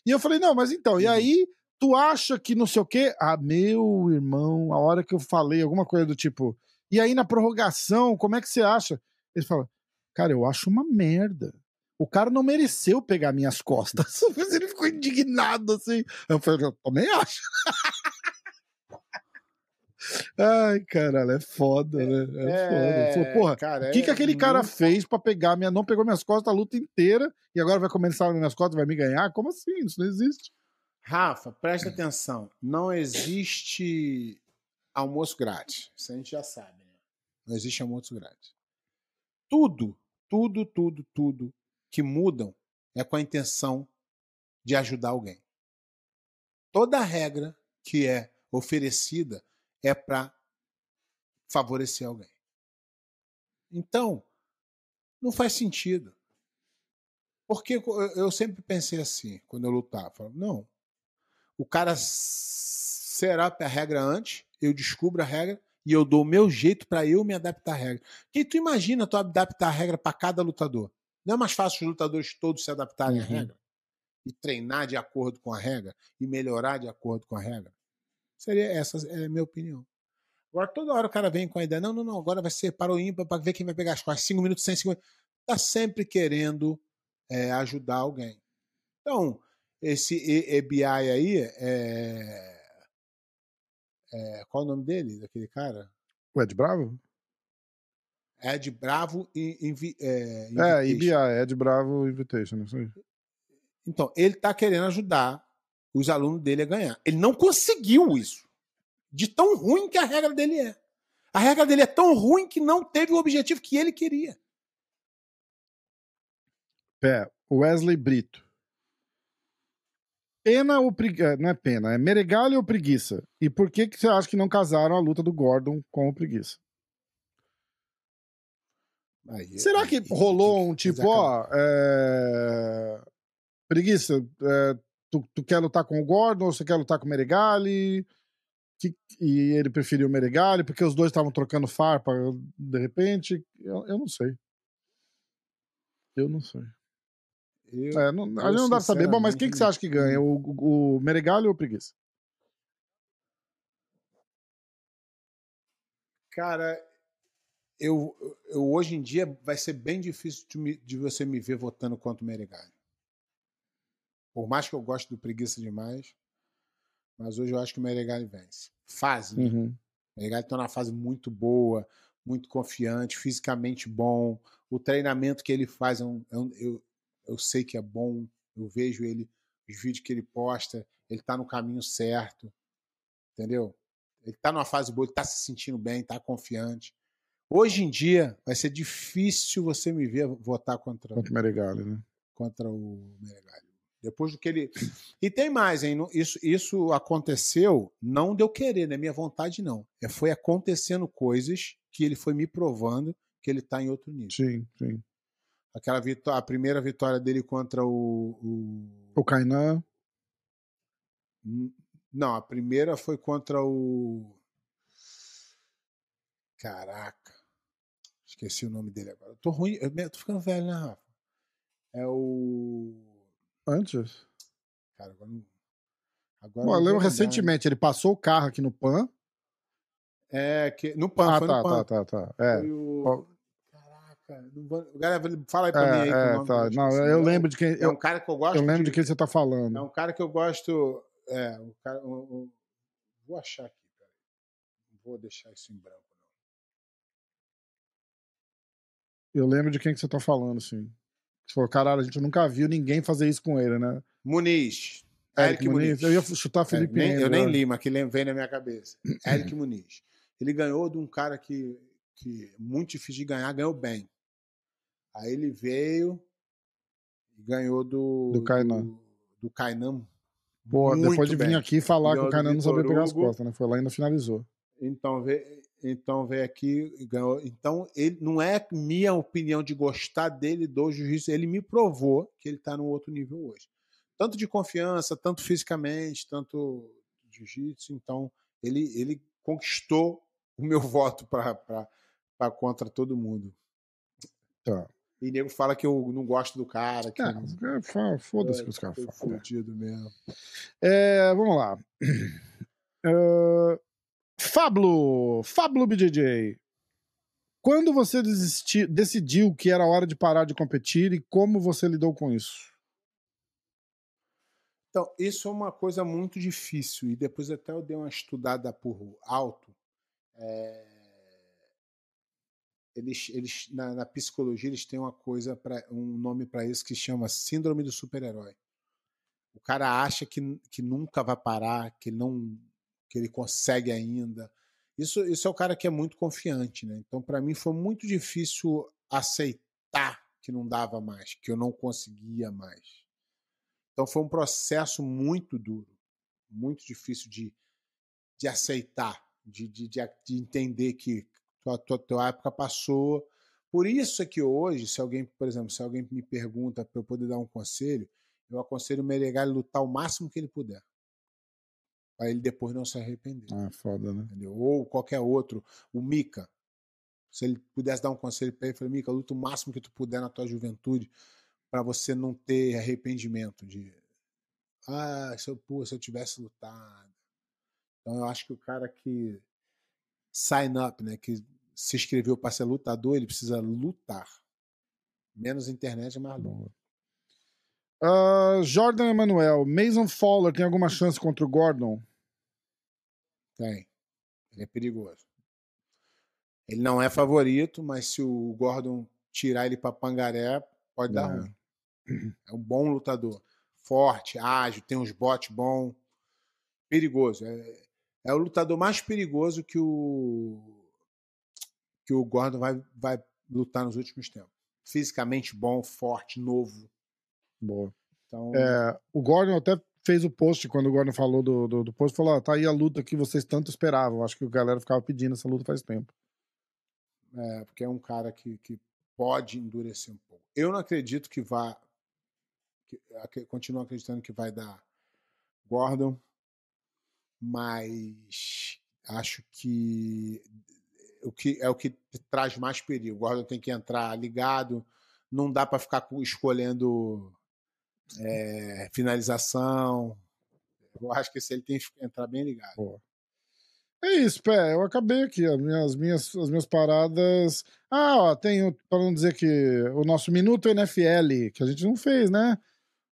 E eu falei, não, mas então, e Uhum. aí tu acha que não sei o quê? Ah, meu irmão, a hora que eu falei alguma coisa do tipo, e aí na prorrogação, como é que você acha? Ele fala, cara, eu acho uma merda. O cara não mereceu pegar minhas costas. Ele ficou indignado assim. Eu falei, eu também acho. Ai, caralho, é foda, né? É, foda. Ele falou, porra, cara, o que, que é aquele cara fez pra pegar minha. Não pegou minhas costas a luta inteira e agora vai começar nas minhas costas e vai me ganhar? Como assim? Isso não existe. Rafa, presta atenção. Não existe almoço grátis. Isso a gente já sabe, né? Não existe almoço grátis. Tudo, tudo, tudo, tudo que mudam é com a intenção de ajudar alguém. Toda regra que é oferecida é para favorecer alguém. Então, não faz sentido. Porque eu- sempre pensei assim, quando eu lutava. Falava, não, o cara será a regra antes, eu descubro a regra e eu dou o meu jeito para eu me adaptar à regra. Porque tu imagina tu adaptar a regra para cada lutador. Não é mais fácil os lutadores todos se adaptarem à Uhum. regra? E treinar de acordo com a regra? E melhorar de acordo com a regra? Seria essa é a minha opinião. Agora, toda hora o cara vem com a ideia, não, não, não, agora vai ser para o ímpar para ver quem vai pegar as costas. Cinco minutos sem cinco Tá sempre querendo é, ajudar alguém. Então, esse EBI aí é, é- Qual o nome dele, daquele cara? O Ed Bravo? Ed Bravo e Invi, é, É, Invitation. IBI, Ed Bravo Invitation, isso aí. Então, ele está querendo ajudar os alunos dele a ganhar. Ele não conseguiu isso. De tão ruim que a regra dele é. A regra dele é tão ruim que não teve o objetivo que ele queria. É, Wesley Brito. Pena ou preguiça? Não é pena, é Meregalha ou preguiça? E por que, que você acha que não casaram a luta do Gordon com o preguiça? Aí- Será que rolou um tipo, ó, é... preguiça, é, tu, tu quer lutar com o Gordon ou você quer lutar com o Meregali? Que- E ele preferiu o Meregali porque os dois estavam trocando farpa de repente? Eu, eu não sei. Eu não sei. Eu- É, não, a gente não dá pra saber. Bom, mas quem que você acha que ganha? O, o, o Meregali ou o Preguiça? Cara, eu, eu hoje em dia vai ser bem difícil de, me- de você me ver votando contra o Meregali. Por mais que eu goste do preguiça demais, mas hoje eu acho que o Meregali vence. Fase, né? Uhum. O Meregali está numa fase muito boa, muito confiante, fisicamente bom. O treinamento que ele faz, é um- é um- eu, eu sei que é bom. Eu vejo ele, os vídeos que ele posta, ele está no caminho certo. Entendeu? Ele está numa fase boa, ele está se sentindo bem, está confiante. Hoje em dia, vai ser difícil você me ver votar contra, Contra o Meregali, né? contra o Meregali. Depois do que ele. E tem mais, hein? Isso, isso aconteceu não de eu querer, não é minha vontade, não. É, foi acontecendo coisas que ele foi me provando que ele está em outro nível. Sim, sim. Aquela vitória, a primeira vitória dele contra o. o- O Kainan. Não, a primeira foi contra o. Caraca. Esqueci o nome dele agora. Eu tô ruim, eu tô ficando velho, né, Rafa? É o. Antes? Cara, agora não. Agora Bom, eu lembro recentemente, ele passou o carro aqui no PAN. É, que, no PAN, Ah, tá, no PAN. tá, tá, tá. É. O... Caraca, vou... Galera, fala aí pra mim aí. É, é, nome tá. Não, eu É lembro de quem. É um cara que eu gosto eu lembro de de... quem você tá falando. É um cara que eu gosto. É, um cara. um- um- Vou achar aqui, peraí. Não vou deixar isso em branco, não. Eu lembro de quem que você tá falando, sim. Você falou, caralho, a gente nunca viu ninguém fazer isso com ele, né? Muniz. Eric Eric Muniz. Muniz. Eu ia chutar É, Felipe nem- eu nem né? li, mas que vem na minha cabeça. Eric Muniz. Ele ganhou de um cara que, que é muito difícil de ganhar, ganhou bem. Aí ele veio e ganhou do. Do Kainan. Do, do Kainan. Pô, depois de vir bem. aqui falar que o Kainan não sabia pegar as costas, né? Foi lá e ainda finalizou. Então então veio aqui e ganhou. Então, ele não é minha opinião de gostar dele do jiu-jitsu, ele me provou que ele está num outro nível hoje. Tanto de confiança, tanto fisicamente, tanto de jiu-jitsu. Então, ele, ele conquistou o meu voto para contra todo mundo. Tá. E nego fala que eu não gosto do cara, que É, é, fa- foda-se que os caras foi falam. fudido mesmo. É, vamos lá. É, Fablo, Fablo BJJ. Quando você decidiu que era hora de parar de competir e como você lidou com isso? Então, isso é uma coisa muito difícil. E depois até eu dei uma estudada por alto. É, Eles, eles na, na psicologia, eles têm uma coisa, pra, um nome para isso que chama síndrome do super-herói. O cara acha que, que nunca vai parar, que não que ele consegue ainda. Isso, isso é o cara que é muito confiante, né? Então, para mim, foi muito difícil aceitar que não dava mais, que eu não conseguia mais. Então foi um processo muito duro, muito difícil de, de aceitar, de, de, de, de entender que tua, tua, tua época passou. Por isso é que hoje, se alguém, por exemplo, se alguém me pergunta para eu poder dar um conselho, eu aconselho o Meregali lutar o máximo que ele puder. Para ele depois não se arrepender. Ah, foda, né? Entendeu? Ou qualquer outro, o Mika. Se ele pudesse dar um conselho para ele, eu falei, Mika, luta o máximo que tu puder na tua juventude para você não ter arrependimento de ah, se eu, pô, se eu tivesse lutado. Então eu acho que o cara que sign up, né, que se inscreveu para ser lutador, ele precisa lutar. Menos internet, mais luta. Ah, Jordan Emanuel, Mason Fowler tem alguma chance contra o Gordon? Tem. Ele é perigoso. Ele não é favorito, mas se o Gordon tirar ele para Pangaré, pode dar É. ruim. É um bom lutador. Forte, ágil, tem uns botes bons. Perigoso. É, é o lutador mais perigoso que o que o Gordon vai, vai lutar nos últimos tempos. Fisicamente bom, forte, novo. Boa. Então, É, o Gordon até fez o post, quando o Gordon falou do, do, do post, falou: ah, tá aí a luta que vocês tanto esperavam. Acho que a galera ficava pedindo essa luta faz tempo. É, porque é um cara que, que pode endurecer um pouco. Eu não acredito que vá. Que, continuo acreditando que vai dar Gordon, mas acho que o que é o que traz mais perigo. O Gordon tem que entrar ligado, não dá para ficar co- escolhendo é, finalização. Eu acho que esse ele tem que entrar bem ligado. Boa. É isso, Pé. Eu acabei aqui. As minhas, as minhas, as minhas paradas. Ah, ó, tem, para não dizer que o nosso Minuto NFL, que a gente não fez, né?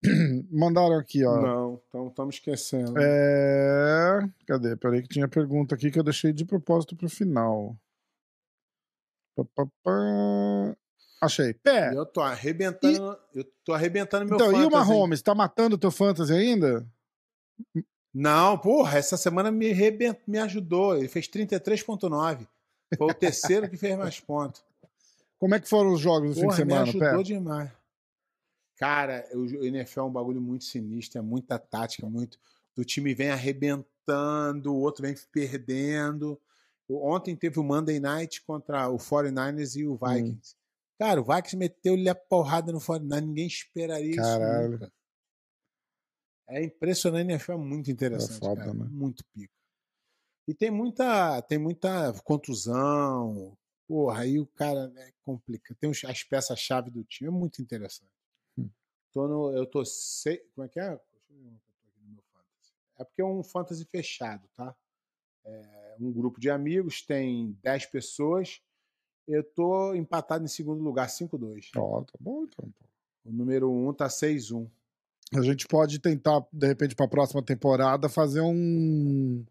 Mandaram aqui, ó. Não, então estamos esquecendo. É. Cadê? Peraí, que tinha pergunta aqui que eu deixei de propósito pro final. Pá, pá, pá. Achei. Pé. E Eu tô arrebentando, eu tô arrebentando meu Então, e o fantasy, hein? Mahomes? Tá matando o teu fantasy ainda? Não, porra, essa semana me, rebent... me ajudou. Ele fez 33,9. Foi o terceiro que fez mais pontos. Como é que foram os jogos do Porra, fim de me semana, ajudou Pé? demais. Cara, o NFL é um bagulho muito sinistro, é muita tática, muito. O time vem arrebentando, o outro vem perdendo. O- Ontem teve o Monday Night contra o 49ers e o Hum. Cara, o Vikings meteu-lhe a porrada no 49ers, ninguém esperaria Caralho. isso nunca. É impressionante, NFL é muito interessante, É foda, cara. né? Muito pica. E tem muita, tem muita contusão. Porra, aí o cara né, complica. Tem as peças-chave do time, é muito interessante. Hum. Tô no, eu tô sei, como é que é? Deixa eu ver uma coisa. É porque é um fantasy fechado, tá? É um grupo de amigos, tem 10 pessoas. Eu tô empatado em segundo lugar, 5-2. Ó, tá bom então. O número 1 tá 6-1. A gente pode tentar, de repente, pra próxima temporada, fazer um,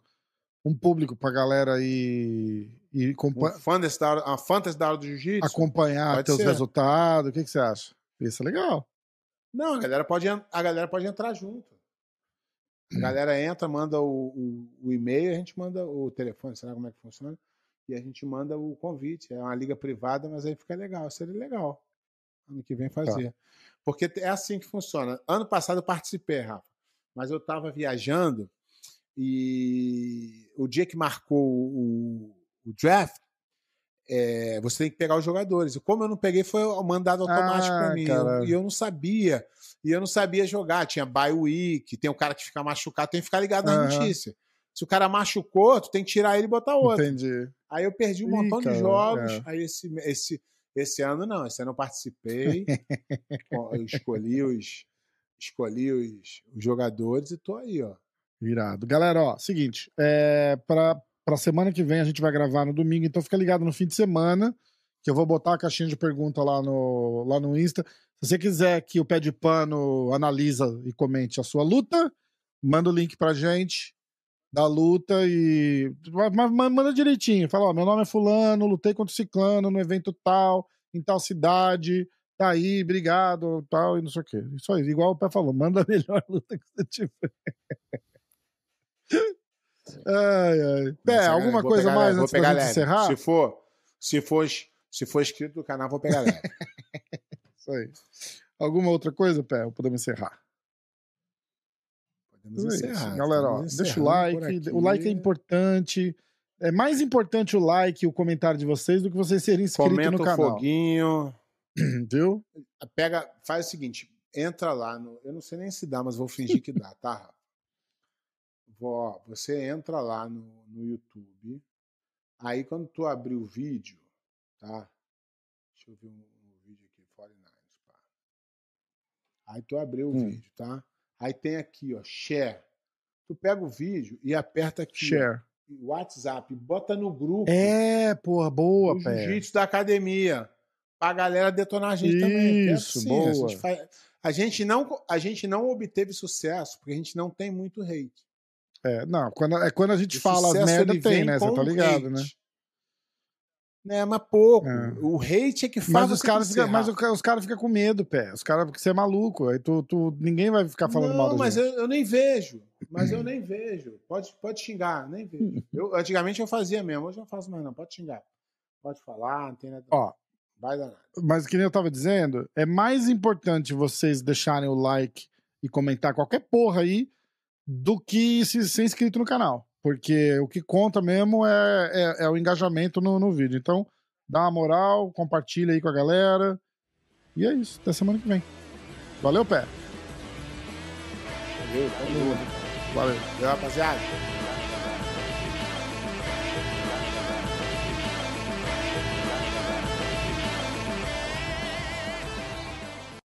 um público pra galera aí e Um compa- fantasy da hora do jiu-jitsu. acompanhar Pode teus ser. resultados. O que, que você acha? Isso é legal. Não, a galera pode, a galera pode entrar junto. A galera entra, manda o, o, o e-mail, a gente manda o telefone, sei lá como é que funciona, e a gente manda o convite. É uma liga privada, mas aí fica legal, seria legal. Ano que vem fazer. Porque é assim que funciona. Ano passado eu participei, Rafa, mas eu estava viajando e o dia que marcou o, o draft, é, você tem que pegar os jogadores. E como eu não peguei, foi mandado automático Ah, para mim. Eu- E eu não sabia. E eu não sabia jogar. Tinha bye week, tem o cara que fica machucado, tem que ficar ligado nas Aham. notícias. Se o cara machucou, tu tem que tirar ele e botar outro. Entendi. Aí eu perdi um Ih, montão cara, de jogos. é. Aí esse, esse, esse ano não, esse ano eu participei. Eu escolhi os, escolhi os, os jogadores e tô aí, ó. Irado. Galera, ó, seguinte, é, pra, pra semana que vem a gente vai gravar no domingo, então fica ligado no fim de semana, que eu vou botar a caixinha de pergunta lá no, lá no Insta. Se você quiser que o Pé de Pano analisa e comente a sua luta, manda o link pra gente da luta e mas- manda direitinho. Fala, ó, meu nome é fulano, lutei contra o ciclano no evento tal, em tal cidade, tá aí, obrigado, tal, e não sei o quê. Isso aí, igual o Pé falou, manda a melhor luta que você tiver. Ai, ai. Pé, alguma vou coisa mais leve, antes da gente encerrar? Se for, se for, se for inscrito do canal, vou pegar leve. Isso aí. Alguma outra coisa, Pé? Podemos encerrar? Podemos é isso. encerrar. Galera, ó, deixa o like. O like é importante. É mais importante o like e o comentário de vocês do que vocês serem inscritos Comenta no canal. foguinho. Viu? Pega, faz o seguinte, entra lá no, eu não sei nem se dá, mas vou fingir que dá, tá? Rafa? Vou, ó, você entra lá no, no YouTube. Aí quando tu abrir o vídeo, tá? Deixa eu ver um, um vídeo aqui, 49ers, pá. Aí tu abriu o Hum. vídeo, tá? Aí tem aqui, ó, share. Tu pega o vídeo e aperta aqui, ó, Share. WhatsApp, bota no grupo É, porra, boa, Pé. jiu-jitsu da academia. Pra galera detonar a gente também. porque é Isso, assim, boa. A gente, faz- a gente não, a gente não obteve sucesso porque a gente não tem muito hate. É, não, quando, é quando a gente O fala merda, tem, né? Você tá ligado, hate. né? Né, mas pouco. É. O hate é que faz Mas os caras ficam mas os caras ficam com medo, Pé. Os caras, porque você é maluco. Aí tu, tu, ninguém vai ficar falando mal Não, da mas gente. eu, eu nem vejo. Mas eu nem vejo. Pode, pode xingar, nem vejo. Eu, antigamente eu fazia mesmo, hoje eu não faço mais não. Pode xingar. Pode falar, não tem nada. Ó, Vai dar mas que nem eu tava dizendo, é mais importante vocês deixarem o like e comentar qualquer porra aí do que se ser inscrito no canal. Porque o que conta mesmo é, é, é o engajamento no, no vídeo. Então, dá uma moral, compartilha aí com a galera. E é isso. Até semana que vem. Valeu, Pé. Valeu. Valeu. Valeu, rapaziada.